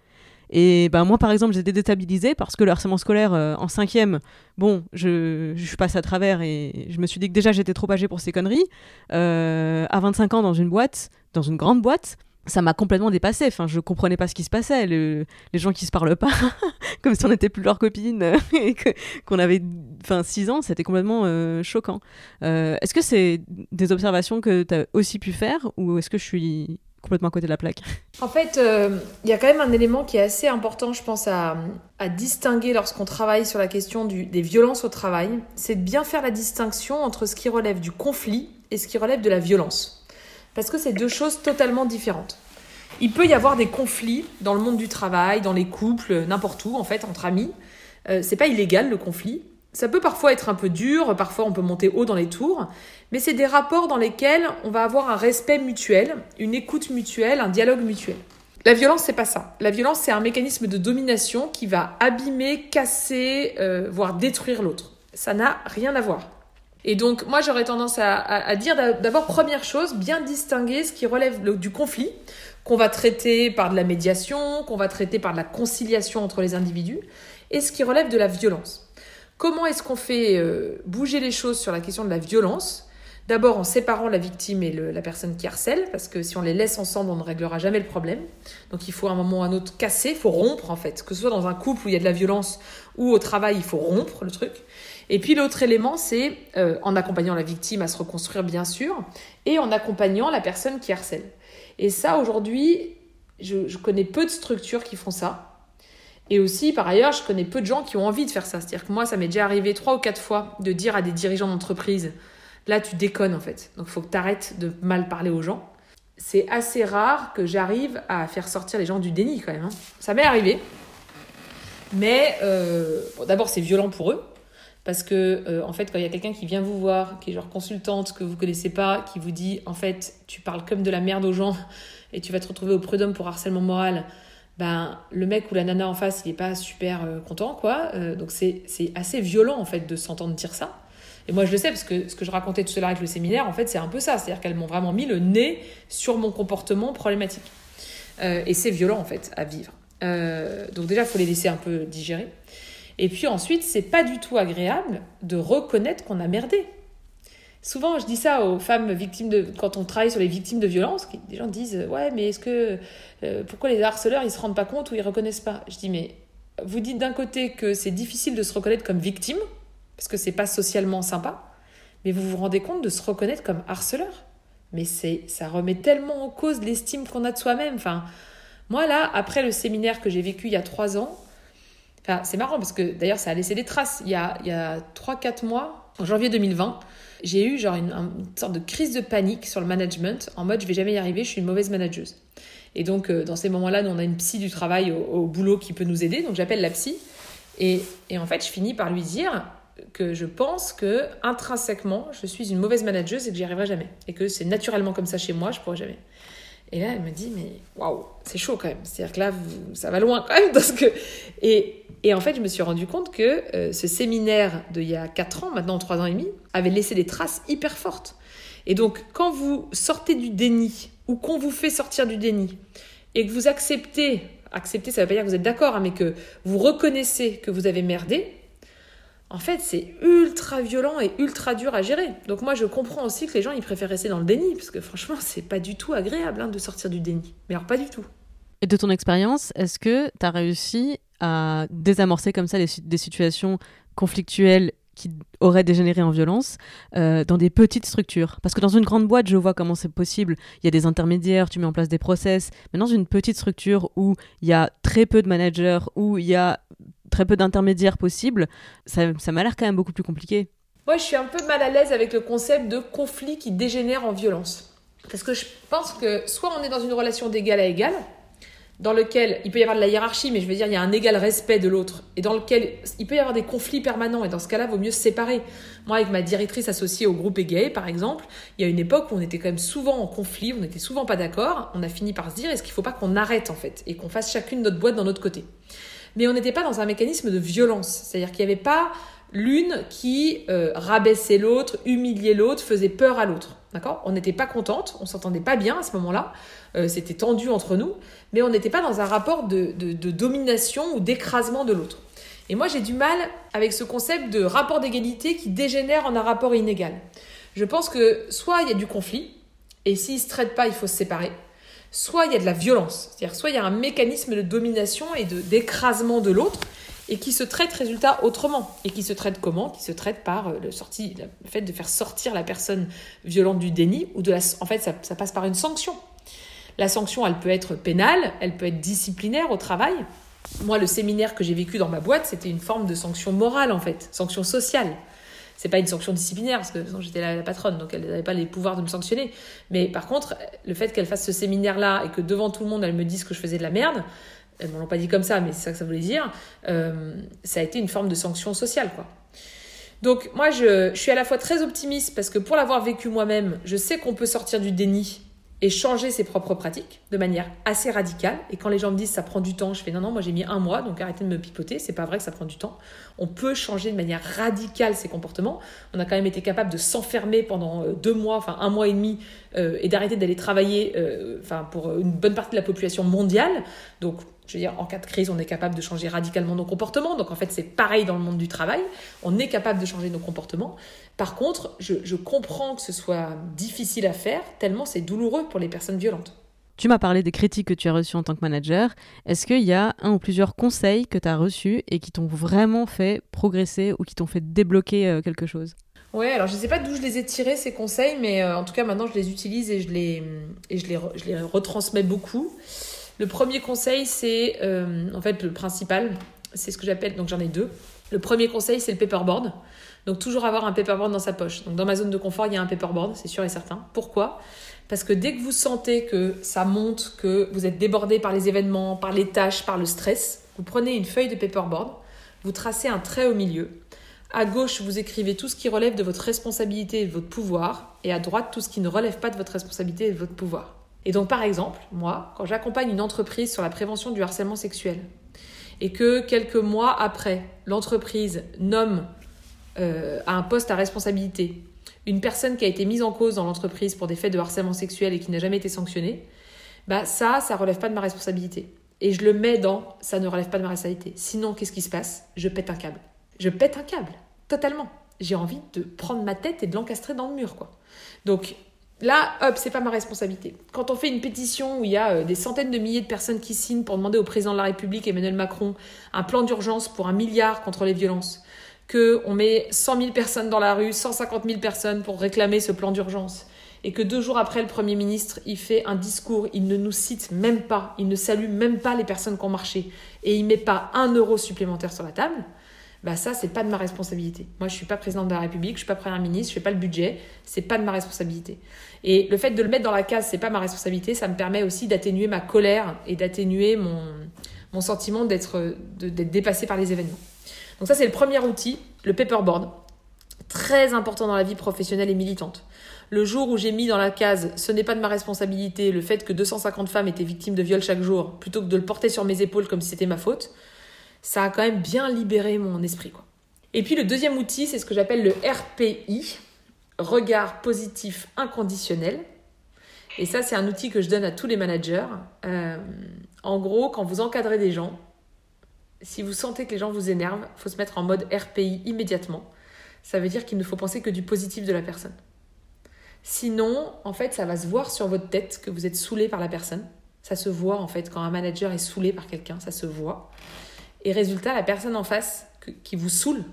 Et ben, moi par exemple j'étais déstabilisée parce que le harcèlement scolaire euh, en cinquième, bon, je, je passe à travers et je me suis dit que déjà j'étais trop âgée pour ces conneries. à 25 ans dans une boîte, dans une grande boîte, ça m'a complètement dépassé. Enfin, je comprenais pas ce qui se passait. les gens qui se parlent pas, comme si on n'était plus leurs copines et qu'on avait, enfin, 6 ans, c'était complètement euh, choquant. Euh, est-ce que c'est des observations que tu as aussi pu faire ou est-ce que je suis complètement à côté de la plaque?
En fait, euh, il y a quand même un élément qui est assez important, je pense, à, distinguer lorsqu'on travaille sur la question des violences au travail. C'est de bien faire la distinction entre ce qui relève du conflit et ce qui relève de la violence. Parce que c'est deux choses totalement différentes. Il peut y avoir des conflits dans le monde du travail, dans les couples, n'importe où, en fait, entre amis. Euh, c'est pas illégal le conflit. Ça peut parfois être un peu dur, parfois on peut monter haut dans les tours, mais c'est des rapports dans lesquels on va avoir un respect mutuel, une écoute mutuelle, un dialogue mutuel. La violence, c'est pas ça. La violence, c'est un mécanisme de domination qui va abîmer, casser, euh, voire détruire l'autre. Ça n'a rien à voir. Et donc, moi, j'aurais tendance à, dire d'abord, première chose, bien distinguer ce qui relève du conflit, qu'on va traiter par de la médiation, qu'on va traiter par de la conciliation entre les individus, et ce qui relève de la violence. Comment est-ce qu'on fait euh, bouger les choses sur la question de la violence? D'abord en séparant la victime et la personne qui harcèle, parce que si on les laisse ensemble, on ne réglera jamais le problème. Donc il faut à un moment ou à un autre casser, il faut rompre en fait. Que ce soit dans un couple où il y a de la violence ou au travail, il faut rompre le truc. Et puis l'autre élément, c'est euh, en accompagnant la victime à se reconstruire, bien sûr, et en accompagnant la personne qui harcèle. Et ça, aujourd'hui, je, connais peu de structures qui font ça. Et aussi, par ailleurs, je connais peu de gens qui ont envie de faire ça. C'est-à-dire que moi, ça m'est déjà arrivé trois ou quatre fois de dire à des dirigeants d'entreprise, là, tu déconnes en fait. Donc, il faut que tu arrêtes de mal parler aux gens. c'est assez rare que j'arrive à faire sortir les gens du déni quand même. Hein. Ça m'est arrivé. Mais euh, d'abord, c'est violent pour eux. Parce que, euh, en fait, quand il y a quelqu'un qui vient vous voir, qui est genre consultante, que vous connaissez pas, qui vous dit, en fait, tu parles comme de la merde aux gens et tu vas te retrouver au prud'homme pour harcèlement moral, ben, le mec ou la nana en face, il n'est pas super euh, content, quoi. donc, c'est assez violent, en fait, de s'entendre dire ça. Et moi, je le sais parce que ce que je racontais tout l'heure avec le séminaire, en fait, c'est un peu ça. C'est-à-dire qu'elles m'ont vraiment mis le nez sur mon comportement problématique. et c'est violent, en fait, à vivre. Euh, donc déjà, il faut les laisser un peu digérer. Et puis ensuite, c'est pas du tout agréable de reconnaître qu'on a merdé. Souvent, je dis ça aux femmes victimes de. Quand on travaille sur les victimes de violence, des gens disent Ouais, mais est-ce que. Euh, pourquoi les harceleurs, ils se rendent pas compte ou ils reconnaissent pas? Je dis Mais vous dites d'un côté que c'est difficile de se reconnaître comme victime, parce que c'est pas socialement sympa, mais vous vous rendez compte de se reconnaître comme harceleur Mais c'est ça remet tellement en cause l'estime qu'on a de soi-même. Enfin, moi, là, après le séminaire que j'ai vécu il y a trois ans, c'est marrant parce que d'ailleurs, ça a laissé des traces. Il y a, a 3-4 mois, en janvier 2020, j'ai eu genre une, sorte de crise de panique sur le management, en mode je vais jamais y arriver, je suis une mauvaise manageuse. Et donc, euh, dans ces moments-là, nous, on a une psy du travail au, boulot qui peut nous aider, donc j'appelle la psy. Et, et, en fait, je finis par lui dire que je pense que intrinsèquement, je suis une mauvaise manageuse et que j'y arriverai jamais. Et que c'est naturellement comme ça chez moi, je pourrai jamais. Et là, elle me dit, mais waouh, c'est chaud quand même. C'est-à-dire que là, ça va loin quand même. Parce que... et en fait, je me suis rendu compte que euh, ce séminaire d'il y a 4 ans, maintenant 3 ans et demi, avait laissé des traces hyper fortes. Et donc, quand vous sortez du déni, ou qu'on vous fait sortir du déni, et que vous acceptez, accepter, ça ne veut pas dire que vous êtes d'accord, hein, mais que vous reconnaissez que vous avez merdé, en fait, c'est ultra violent et ultra dur à gérer. Donc moi, je comprends aussi que les gens, ils préfèrent rester dans le déni, parce que franchement, c'est pas du tout agréable hein, de sortir du déni. Mais alors, pas du tout.
Et de ton expérience, est-ce que tu as réussi à désamorcer comme ça des situations conflictuelles qui auraient dégénéré en violence euh, dans des petites structures? Parce que dans une grande boîte, je vois comment c'est possible. Il y a des intermédiaires, tu mets en place des process. Mais dans une petite structure où il y a très peu de managers, où il y a très peu d'intermédiaires possibles, ça, ça m'a l'air quand même beaucoup plus compliqué.
Moi, je suis un peu mal à l'aise avec le concept de conflit qui dégénère en violence. Parce que je pense que soit on est dans une relation d'égal à égal, dans lequel il peut y avoir de la hiérarchie, mais je veux dire, il y a un égal respect de l'autre, et dans lequel il peut y avoir des conflits permanents, et dans ce cas-là, vaut mieux se séparer. Moi, avec ma directrice associée au groupe EGAE, par exemple, il y a une époque où on était quand même souvent en conflit, on n'était souvent pas d'accord, on a fini par se dire, est-ce qu'il ne faut pas qu'on arrête, en fait, et qu'on fasse chacune notre boîte dans notre côté? Mais on n'était pas dans un mécanisme de violence. C'est-à-dire qu'il n'y avait pas l'une qui euh, rabaissait l'autre, humiliait l'autre, faisait peur à l'autre. D'accord? On n'était pas contente, on s'entendait pas bien à ce moment-là, euh, c'était tendu entre nous, mais on n'était pas dans un rapport de, domination ou d'écrasement de l'autre. Et moi j'ai du mal avec ce concept de rapport d'égalité qui dégénère en un rapport inégal. Je pense que soit il y a du conflit, et s'ils ne se traitent pas, il faut se séparer soit il y a de la violence, c'est-à-dire soit il y a un mécanisme de domination et d'écrasement de l'autre et qui se traite résultat autrement et qui se traite comment? Qui se traite par euh, le, fait de faire sortir la personne violente du déni ou en fait ça passe par une sanction. La sanction, elle peut être pénale, elle peut être disciplinaire au travail. Moi, le séminaire que j'ai vécu dans ma boîte, c'était une forme de sanction morale en fait, sanction sociale. C'est pas une sanction disciplinaire parce que j'étais la, patronne donc elle n'avait pas les pouvoirs de me sanctionner. Mais par contre le fait qu'elle fasse ce séminaire là et que devant tout le monde elle me dise que je faisais de la merde elles m'ont pas dit comme ça mais c'est ça que ça voulait dire euh, ça a été une forme de sanction sociale quoi. Donc moi je suis à la fois très optimiste parce que pour l'avoir vécu moi-même je sais qu'on peut sortir du déni et changer ses propres pratiques de manière assez radicale. Et quand les gens me disent ça prend du temps, je fais non, non, moi j'ai mis un mois, donc arrêtez de me pipoter, c'est pas vrai que ça prend du temps. On peut changer de manière radicale ses comportements. On a quand même été capable de s'enfermer pendant euh, deux mois, enfin un mois et demi, euh, et d'arrêter d'aller travailler euh, enfin, pour une bonne partie de la population mondiale. Donc je veux dire, en cas de crise, on est capable de changer radicalement nos comportements. Donc en fait, c'est pareil dans le monde du travail. On est capable de changer nos comportements. Par contre, je, comprends que ce soit difficile à faire, tellement c'est douloureux pour les personnes violentes.
Tu m'as parlé des critiques que tu as reçues en tant que manager. Est-ce qu'il y a un ou plusieurs conseils que tu as reçus et qui t'ont vraiment fait progresser ou qui t'ont fait débloquer euh, quelque chose?
Ouais, alors je ne sais pas d'où je les ai tirés ces conseils, mais euh, en tout cas maintenant je les utilise et je les, et je les, je les retransmets beaucoup. Le premier conseil, c'est euh, en fait le principal, c'est ce que j'appelle, donc j'en ai deux. Le premier conseil, c'est le paperboard. Donc toujours avoir un paperboard dans sa poche. Donc dans ma zone de confort, il y a un paperboard, c'est sûr et certain. Pourquoi? Parce que dès que vous sentez que ça monte, que vous êtes débordé par les événements, par les tâches, par le stress, vous prenez une feuille de paperboard, vous tracez un trait au milieu. À gauche, vous écrivez tout ce qui relève de votre responsabilité et de votre pouvoir, et à droite, tout ce qui ne relève pas de votre responsabilité et de votre pouvoir. Et donc, par exemple, moi, quand j'accompagne une entreprise sur la prévention du harcèlement sexuel, et que quelques mois après, l'entreprise nomme euh, à un poste à responsabilité une personne qui a été mise en cause dans l'entreprise pour des faits de harcèlement sexuel et qui n'a jamais été sanctionnée, bah ça, ça relève pas de ma responsabilité. Et je le mets dans ça ne relève pas de ma responsabilité. Sinon, qu'est-ce qui se passe? Je pète un câble. Je pète un câble, totalement. J'ai envie de prendre ma tête et de l'encastrer dans le mur, quoi. Donc, Là, hop, c'est pas ma responsabilité. Quand on fait une pétition où il y a euh, des centaines de milliers de personnes qui signent pour demander au président de la République, Emmanuel Macron, un plan d'urgence pour un milliard contre les violences, que on met 100 000 personnes dans la rue, 150 000 personnes pour réclamer ce plan d'urgence, et que deux jours après, le Premier ministre, il fait un discours, il ne nous cite même pas, il ne salue même pas les personnes qui ont marché, et il met pas un euro supplémentaire sur la table, bah ça c'est pas de ma responsabilité. Moi je suis pas présidente de la République, je suis pas première ministre, je fais pas le budget, c'est pas de ma responsabilité. Et le fait de le mettre dans la case c'est pas ma responsabilité, ça me permet aussi d'atténuer ma colère et d'atténuer mon, mon sentiment d'être d'être dépassé par les événements. Donc ça c'est le premier outil, le paperboard. Très important dans la vie professionnelle et militante. Le jour où j'ai mis dans la case ce n'est pas de ma responsabilité le fait que 250 femmes étaient victimes de viol chaque jour, plutôt que de le porter sur mes épaules comme si c'était ma faute, ça a quand même bien libéré mon esprit. Quoi. Et puis le deuxième outil, c'est ce que j'appelle le RPI, regard positif inconditionnel. Et ça, c'est un outil que je donne à tous les managers. Euh, en gros, quand vous encadrez des gens, si vous sentez que les gens vous énervent, il faut se mettre en mode RPI immédiatement. Ça veut dire qu'il ne faut penser que du positif de la personne. Sinon, en fait, ça va se voir sur votre tête que vous êtes saoulé par la personne. Ça se voit, en fait, quand un manager est saoulé par quelqu'un, ça se voit. Et résultat, la personne en face qui vous saoule,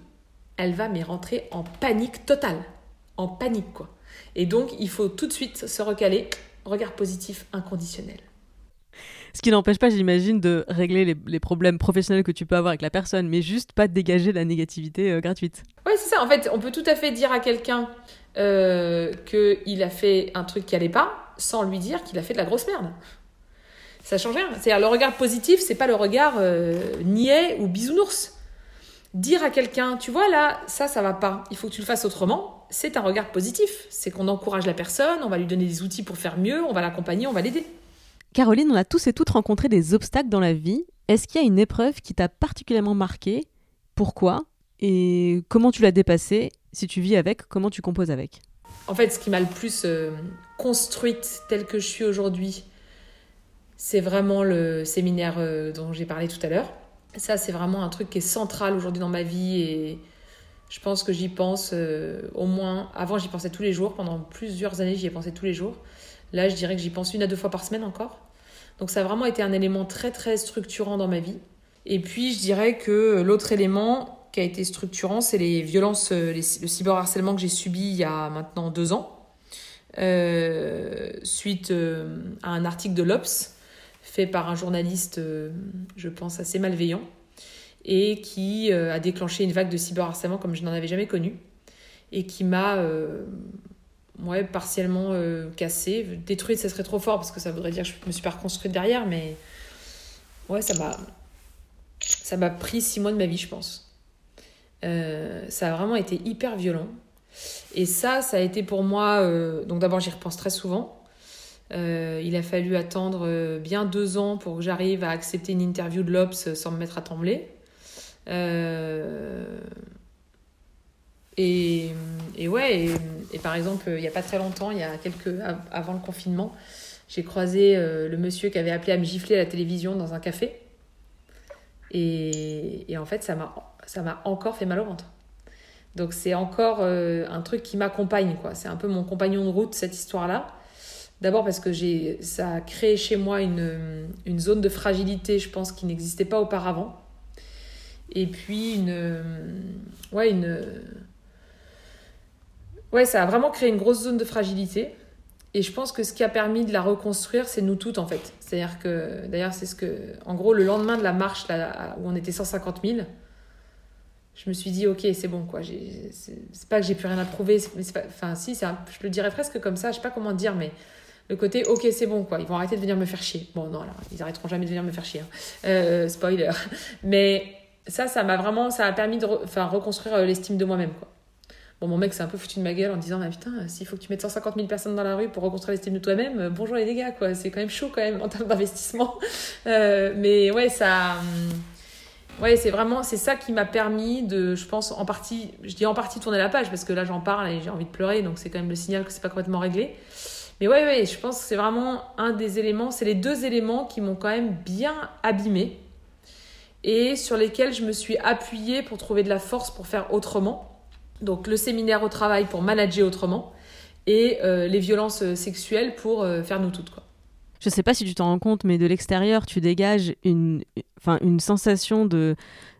elle va mais rentrer en panique totale. En panique, quoi. Et donc, il faut tout de suite se recaler. Regard positif inconditionnel.
Ce qui n'empêche pas, j'imagine, de régler les, problèmes professionnels que tu peux avoir avec la personne, mais juste pas de dégager la négativité euh, gratuite.
Oui, c'est ça. En fait, on peut tout à fait dire à quelqu'un euh, qu'il a fait un truc qui allait pas, sans lui dire qu'il a fait de la grosse merde ça change rien. C'est-à-dire le regard positif, c'est pas le regard euh, niais ou bisounours. Dire à quelqu'un, tu vois là, ça, ça va pas, il faut que tu le fasses autrement, c'est un regard positif. C'est qu'on encourage la personne, on va lui donner des outils pour faire mieux, on va l'accompagner, on va l'aider.
Caroline, on a tous et toutes rencontré des obstacles dans la vie. Est-ce qu'il y a une épreuve qui t'a particulièrement marqué Pourquoi? Et comment tu l'as dépassée? Si tu vis avec, comment tu composes avec?
En fait, ce qui m'a le plus euh, construite telle que je suis aujourd'hui, c'est vraiment le séminaire euh, dont j'ai parlé tout à l'heure. Ça, c'est vraiment un truc qui est central aujourd'hui dans ma vie et je pense que j'y pense euh, au moins. Avant, j'y pensais tous les jours. Pendant plusieurs années, j'y ai pensé tous les jours. Là, je dirais que j'y pense une à deux fois par semaine encore. Donc, ça a vraiment été un élément très, très structurant dans ma vie. Et puis, je dirais que l'autre élément qui a été structurant, c'est les violences, euh, le cyberharcèlement que j'ai subi il y a maintenant deux ans, suite à un article de l'Obs fait par un journaliste, euh, je pense, assez malveillant, et qui euh, a déclenché une vague de cyberharcèlement comme je n'en avais jamais connu, et qui m'a euh, ouais, partiellement cassé. Détruite, ça serait trop fort, parce que ça voudrait dire que je me suis pas reconstruite derrière, mais ouais, ça m'a, ça m'a pris six mois de ma vie, je pense. ça a vraiment été hyper violent. Et ça, ça a été pour moi. donc d'abord, j'y repense très souvent. Euh, il a fallu attendre euh, bien deux ans pour que j'arrive à accepter une interview de l'Obs sans me mettre à trembler. Euh, et, ouais, et, par exemple, il n'y a pas très longtemps, il y a quelques avant le confinement, j'ai croisé le monsieur qui avait appelé à me gifler à la télévision dans un café. Et, et en fait, ça m'a encore fait mal au ventre. Donc c'est encore un truc qui m'accompagne, quoi. C'est un peu mon compagnon de route, cette histoire-là. D'abord parce que ça a créé chez moi une, une zone de fragilité, je pense, qui n'existait pas auparavant. Et puis une, ouais, une, ouais, ça a vraiment créé une grosse zone de fragilité. Et je pense que ce qui a permis de la reconstruire, c'est nous toutes en fait. C'est-à-dire que, d'ailleurs, c'est ce que, en gros, le lendemain de la marche là, où on était 150 000, je me suis dit, ok, c'est bon, quoi. C'est pas que j'ai plus rien à prouver. enfin, si, je le dirais presque comme ça. Je sais pas comment dire, mais le côté, ok, c'est bon, quoi. Ils vont arrêter de venir me faire chier. Bon, non, là, ils arrêteront jamais de venir me faire chier. Hein. Euh, spoiler. Mais ça, ça m'a vraiment, ça a permis de reconstruire euh, l'estime de moi-même, quoi. Bon, mon mec s'est un peu foutu de ma gueule en disant, ah, putain, s'il faut que tu mettes 150 000 personnes dans la rue pour reconstruire l'estime de toi-même, euh, bonjour les dégâts, quoi. C'est quand même chaud, quand même, en termes d'investissement. mais ouais, ça. Hum, Ouais, c'est vraiment c'est ça qui m'a permis de, je pense, en partie, je dis en partie tourner la page parce que là j'en parle et j'ai envie de pleurer, donc c'est quand même le signal que c'est pas complètement réglé. Mais ouais, ouais, je pense que c'est vraiment un des éléments, c'est les deux éléments qui m'ont quand même bien abîmé et sur lesquels je me suis appuyée pour trouver de la force pour faire autrement. Donc le séminaire au travail pour manager autrement et euh, les violences sexuelles pour euh, faire nous toutes quoi
je sais pas si tu t'en rends compte, mais de l'extérieur, tu dégages une, enfin, une sensation de,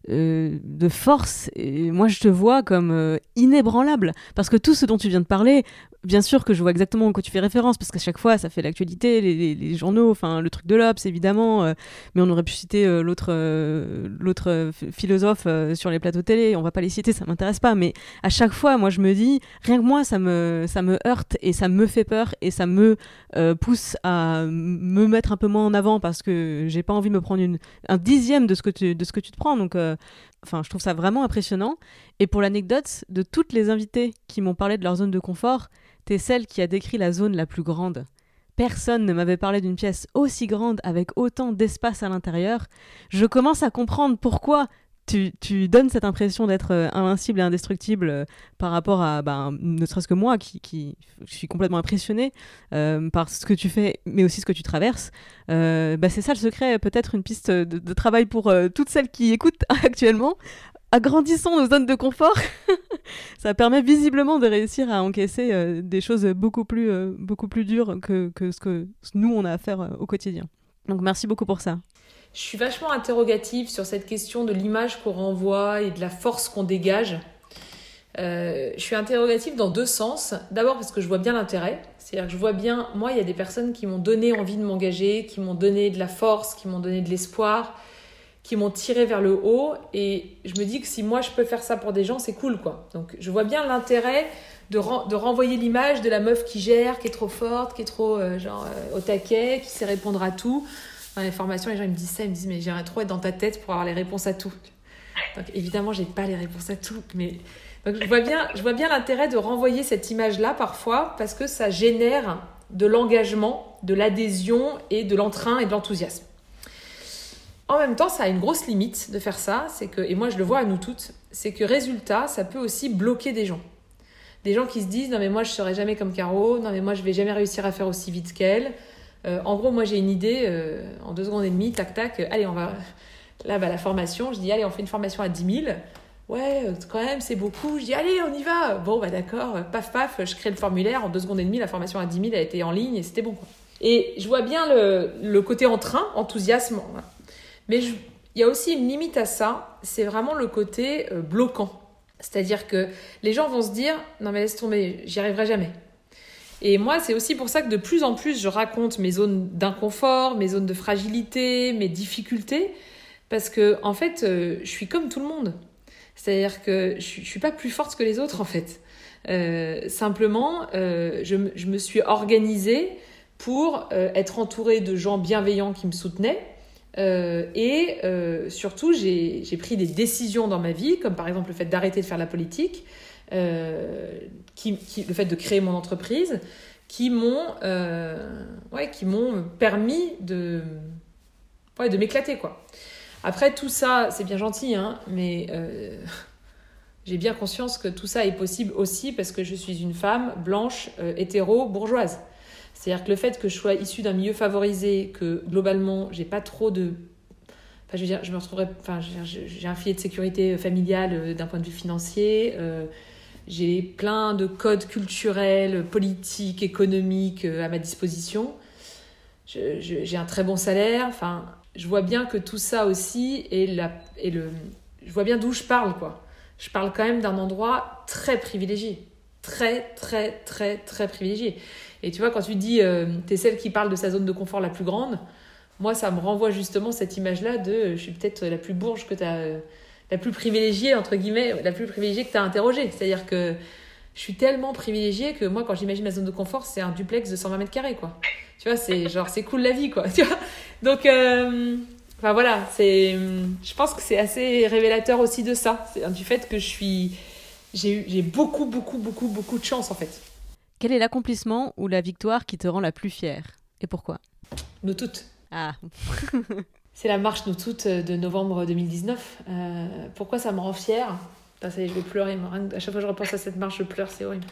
euh, de force. Et moi, je te vois comme inébranlable. Parce que tout ce dont tu viens de parler, bien sûr que je vois exactement à quoi tu fais référence, parce qu'à chaque fois, ça fait l'actualité, les, journaux, enfin, le truc de l'Obs, évidemment, euh, mais on aurait pu citer euh, l'autre euh, l'autre philosophe sur les plateaux télé, on va pas les citer, ça m'intéresse pas, mais à chaque fois, moi, je me dis, rien que moi, ça me, ça me heurte et ça me fait peur et ça me pousse à me mettre un peu moins en avant parce que j'ai pas envie de me prendre une, un dixième de ce que tu, de ce que tu te prends, donc enfin, je trouve ça vraiment impressionnant. Et pour l'anecdote, de toutes les invités qui m'ont parlé de leur zone de confort, T'es celle qui a décrit la zone la plus grande. Personne ne m'avait parlé d'une pièce aussi grande avec autant d'espace à l'intérieur. Je commence à comprendre pourquoi tu, donnes cette impression d'être euh, invincible et indestructible euh, par rapport à, ben, ne serait-ce que moi, qui, suis complètement impressionnée euh, par ce que tu fais, mais aussi ce que tu traverses. Ben, c'est ça le secret, peut-être une piste de, travail pour toutes celles qui écoutent actuellement agrandissons nos zones de confort, ça permet visiblement de réussir à encaisser euh, des choses beaucoup plus, euh, beaucoup plus dures que, que, ce que nous, on a à faire euh, au quotidien. Donc merci beaucoup pour ça.
Je suis vachement interrogative sur cette question de l'image qu'on renvoie et de la force qu'on dégage. je suis interrogative dans deux sens. D'abord parce que je vois bien l'intérêt. C'est-à-dire que je vois bien, moi, il y a des personnes qui m'ont donné envie de m'engager, qui m'ont donné de la force, qui m'ont donné de l'espoir, qui m'ont tiré vers le haut. Et je me dis que si moi je peux faire ça pour des gens, c'est cool quoi. Donc je vois bien l'intérêt de, de renvoyer l'image de la meuf qui gère, qui est trop forte, qui est trop euh, genre euh, au taquet, qui sait répondre à tout. Dans les formations, les gens me disent ça, ils me disent mais j'aimerais trop être dans ta tête pour avoir les réponses à tout. Donc évidemment, j'ai pas les réponses à tout, mais donc je vois bien, je vois bien l'intérêt de renvoyer cette image-là parfois parce que ça génère de l'engagement, de l'adhésion et de l'entrain et de l'enthousiasme. En même temps, ça a une grosse limite de faire ça, c'est que, et moi je le vois à nous toutes, c'est que résultat, ça peut aussi bloquer des gens. Des gens qui se disent non mais moi je serai jamais comme Caro, non mais moi je vais jamais réussir à faire aussi vite qu'elle. Euh, en gros, moi j'ai une idée, euh, en deux secondes et demie, tac tac, euh, allez on va, là bah, la formation, je dis allez on fait une formation à 10 000. Ouais, quand même, c'est beaucoup. Je dis, allez, on y va. Bon, bah d'accord, paf, paf, je crée le formulaire. En deux secondes et demie, la formation à 10 000 a été en ligne et c'était bon. Et je vois bien le, le côté entrain, enthousiasme. Mais il y a aussi une limite à ça, c'est vraiment le côté bloquant. C'est-à-dire que les gens vont se dire non mais laisse tomber, j'y arriverai jamais. Et moi, c'est aussi pour ça que de plus en plus, je raconte mes zones d'inconfort, mes zones de fragilité, mes difficultés, parce que en fait, euh, je suis comme tout le monde. C'est-à-dire que je, ne suis pas plus forte que les autres en fait. Euh, simplement, je, je, me suis organisée pour être entourée de gens bienveillants qui me soutenaient, euh, et euh, surtout, j'ai pris des décisions dans ma vie, comme par exemple le fait d'arrêter de faire la politique, euh, qui, le fait de créer mon entreprise, qui m'ont ouais, qui m'ont permis de, ouais, de m'éclater. quoi. Après, tout ça, c'est bien gentil, hein, mais j'ai bien conscience que tout ça est possible aussi parce que je suis une femme blanche, hétéro, bourgeoise. C'est-à-dire que le fait que je sois issue d'un milieu favorisé, que globalement, j'ai pas trop de. Enfin, je veux dire, je me retrouverais. Enfin, j'ai un filet de sécurité familiale euh, d'un point de vue financier. Euh, j'ai plein de codes culturels, politiques, économiques euh, à ma disposition. J'ai un très bon salaire. Enfin, je vois bien que tout ça aussi est, la, est le. Je vois bien d'où je parle, quoi. Je parle quand même d'un endroit très privilégié. Très, très, très, très privilégié. Et tu vois, quand tu dis, euh, tu es celle qui parle de sa zone de confort la plus grande, moi, ça me renvoie justement cette image-là de, je suis peut-être la plus bourge que tu as, euh, la plus privilégiée, entre guillemets, la plus privilégiée que tu as interrogée. C'est-à-dire que je suis tellement privilégiée que moi, quand j'imagine ma zone de confort, c'est un duplex de 120 mètres carrés, quoi. Tu vois, c'est genre, c'est cool la vie, quoi. Tu vois Donc, euh, enfin voilà, c'est, je pense que c'est assez révélateur aussi de ça, du fait que je suis, j'ai, j'ai beaucoup, beaucoup, beaucoup, beaucoup de chance, en fait.
Quel est l'accomplissement ou la victoire qui te rend la plus fière? Et pourquoi?
Nous toutes.
Ah
C'est la marche Nous toutes de novembre 2019. Euh, pourquoi ça me rend fière? Ça y est, je vais pleurer. À chaque fois que je repense à cette marche, je pleure, c'est horrible.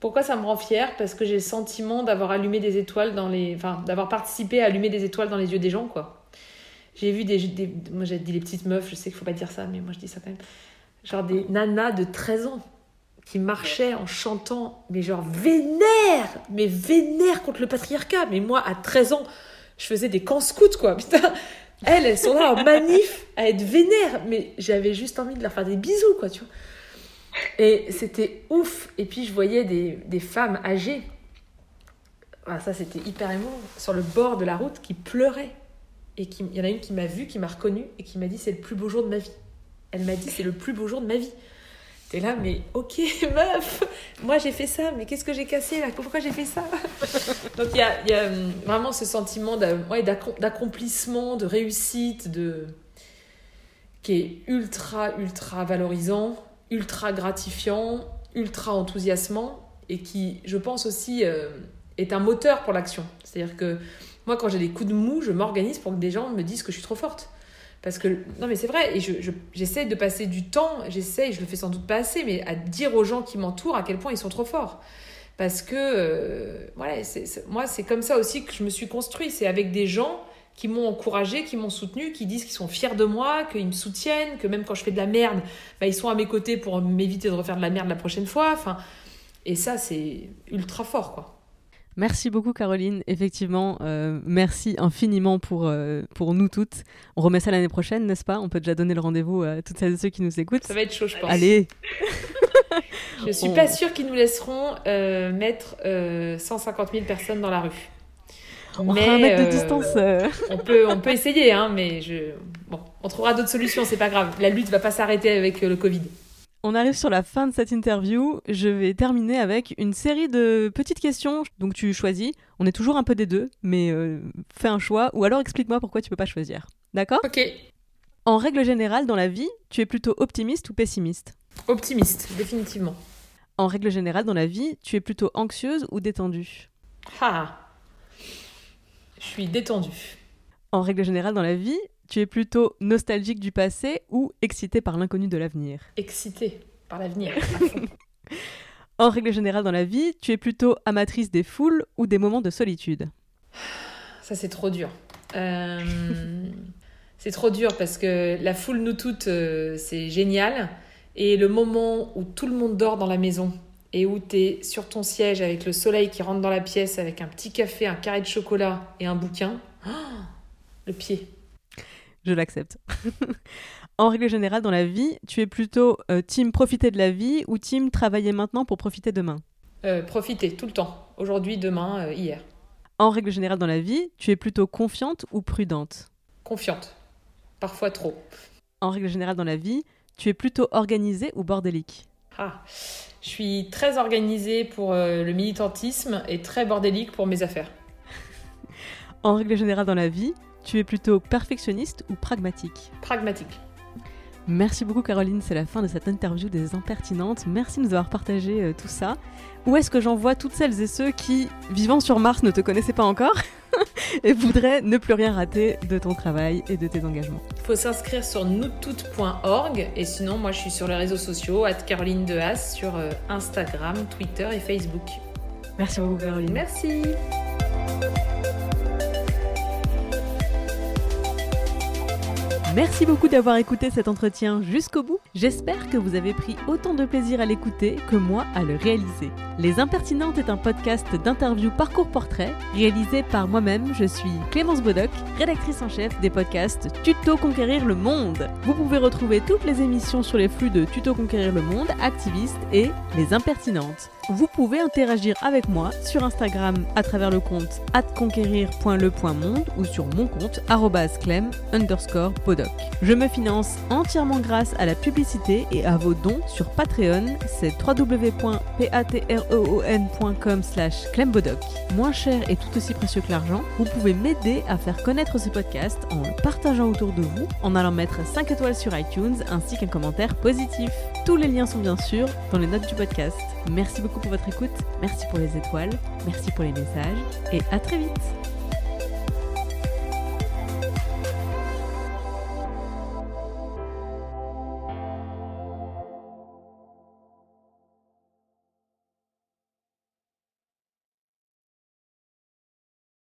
Pourquoi ça me rend fière? Parce que j'ai le sentiment d'avoir allumé des étoiles dans les. Enfin, d'avoir participé à allumer des étoiles dans les yeux des gens, quoi. J'ai vu des. des... Moi, j'ai dit les petites meufs, je sais qu'il faut pas dire ça, mais moi, je dis ça quand même. Genre des nanas de 13 ans qui marchaient en chantant, mais genre vénère Mais vénère contre le patriarcat Mais moi, à 13 ans, je faisais des camps scouts, quoi. Putain elles, elles sont là en manif à être vénères, mais j'avais juste envie de leur faire des bisous, quoi, tu vois. Et c'était ouf. Et puis je voyais des, des femmes âgées, ah, ça c'était hyper émouvant, sur le bord de la route qui pleuraient. Et il y en a une qui m'a vue, qui m'a reconnue et qui m'a dit c'est le plus beau jour de ma vie. Elle m'a dit c'est le plus beau jour de ma vie. T'es là, mais ok, meuf, moi j'ai fait ça, mais qu'est-ce que j'ai cassé là? Pourquoi j'ai fait ça? Donc il y a, hum, vraiment ce sentiment d'accomplissement, de réussite, de... qui est ultra, ultra valorisant, ultra gratifiant, ultra enthousiasmant et qui, je pense aussi, euh, est un moteur pour l'action. C'est-à-dire que moi, quand j'ai des coups de mou, je m'organise pour que des gens me disent que je suis trop forte. Parce que, non mais c'est vrai, et j'essaie je, de passer du temps, j'essaie, je le fais sans doute pas assez, mais à dire aux gens qui m'entourent à quel point ils sont trop forts. Parce que, euh, voilà, c'est moi c'est comme ça aussi que je me suis construit, c'est avec des gens qui m'ont encouragé, qui m'ont soutenu, qui disent qu'ils sont fiers de moi, qu'ils me soutiennent, que même quand je fais de la merde, bah, ils sont à mes côtés pour m'éviter de refaire de la merde la prochaine fois. Enfin, et ça, c'est ultra fort, quoi.
Merci beaucoup Caroline. Effectivement, euh, merci infiniment pour, euh, pour nous toutes. On remet ça l'année prochaine, n'est-ce pas? On peut déjà donner le rendez-vous à toutes celles et ceux qui nous écoutent.
Ça va être chaud, je pense.
Allez
Je suis pas sûre qu'ils nous laisseront euh, mettre 150 000 personnes dans la rue.
On mais, un mètre de distance.
on, peut, on peut essayer, hein, mais je... bon, on trouvera d'autres solutions, c'est pas grave. La lutte va pas s'arrêter avec le Covid.
On arrive sur la fin de cette interview. Je vais terminer avec une série de petites questions. Donc tu choisis. On est toujours un peu des deux, mais euh, fais un choix. Ou alors explique-moi pourquoi tu peux pas choisir. D'accord?
Ok.
En règle générale, dans la vie, tu es plutôt optimiste ou pessimiste?
Optimiste, définitivement.
En règle générale, dans la vie, tu es plutôt anxieuse ou détendue?
Ah Je suis détendue.
En règle générale, dans la vie, tu es plutôt nostalgique du passé ou excité par l'inconnu de l'avenir
Excité par l'avenir.
en règle générale dans la vie, tu es plutôt amatrice des foules ou des moments de solitude
Ça c'est trop dur. Euh, c'est trop dur parce que la foule, nous toutes, euh, c'est génial. Et le moment où tout le monde dort dans la maison et où tu es sur ton siège avec le soleil qui rentre dans la pièce avec un petit café, un carré de chocolat et un bouquin, le pied.
Je l'accepte. en règle générale, dans la vie, tu es plutôt euh, team profiter de la vie ou team travailler maintenant pour profiter demain?
Euh, Profiter, tout le temps. Aujourd'hui, demain, euh, hier.
En règle générale, dans la vie, tu es plutôt confiante ou prudente?
Confiante. Parfois trop.
En règle générale, dans la vie, tu es plutôt organisée ou bordélique?
Ah, je suis très organisée pour le militantisme et très bordélique pour mes affaires.
en règle générale, dans la vie, tu es plutôt perfectionniste ou pragmatique
Pragmatique.
Merci beaucoup Caroline, c'est la fin de cette interview des impertinentes. Merci de nous avoir partagé euh, tout ça. Où est-ce que j'envoie toutes celles et ceux qui, vivant sur Mars, ne te connaissaient pas encore et voudraient ne plus rien rater de ton travail et de tes engagements?
Il faut s'inscrire sur noustoutes.org et sinon moi je suis sur les réseaux sociaux, at Caroline Dehas sur euh, Instagram, Twitter et Facebook.
Merci beaucoup Caroline.
Merci.
Merci beaucoup d'avoir écouté cet entretien jusqu'au bout. J'espère que vous avez pris autant de plaisir à l'écouter que moi à le réaliser. Les Impertinentes est un podcast d'interview parcours portrait réalisé par moi-même. Je suis Clémence Bodoc, rédactrice en chef des podcasts Tuto Conquérir le Monde. Vous pouvez retrouver toutes les émissions sur les flux de Tuto Conquérir le Monde, Activiste et Les Impertinentes. Vous pouvez interagir avec moi sur Instagram à travers le compte atconquérir.le.monde ou sur mon compte clem underscore podoc. Je me finance entièrement grâce à la publicité et à vos dons sur Patreon, c'est www.patreon.com slash clembodoc. Moins cher et tout aussi précieux que l'argent, vous pouvez m'aider à faire connaître ce podcast en le partageant autour de vous, en allant mettre 5 étoiles sur iTunes ainsi qu'un commentaire positif. Tous les liens sont bien sûr dans les notes du podcast. Merci beaucoup pour votre écoute, merci pour les étoiles, merci pour les messages et à très vite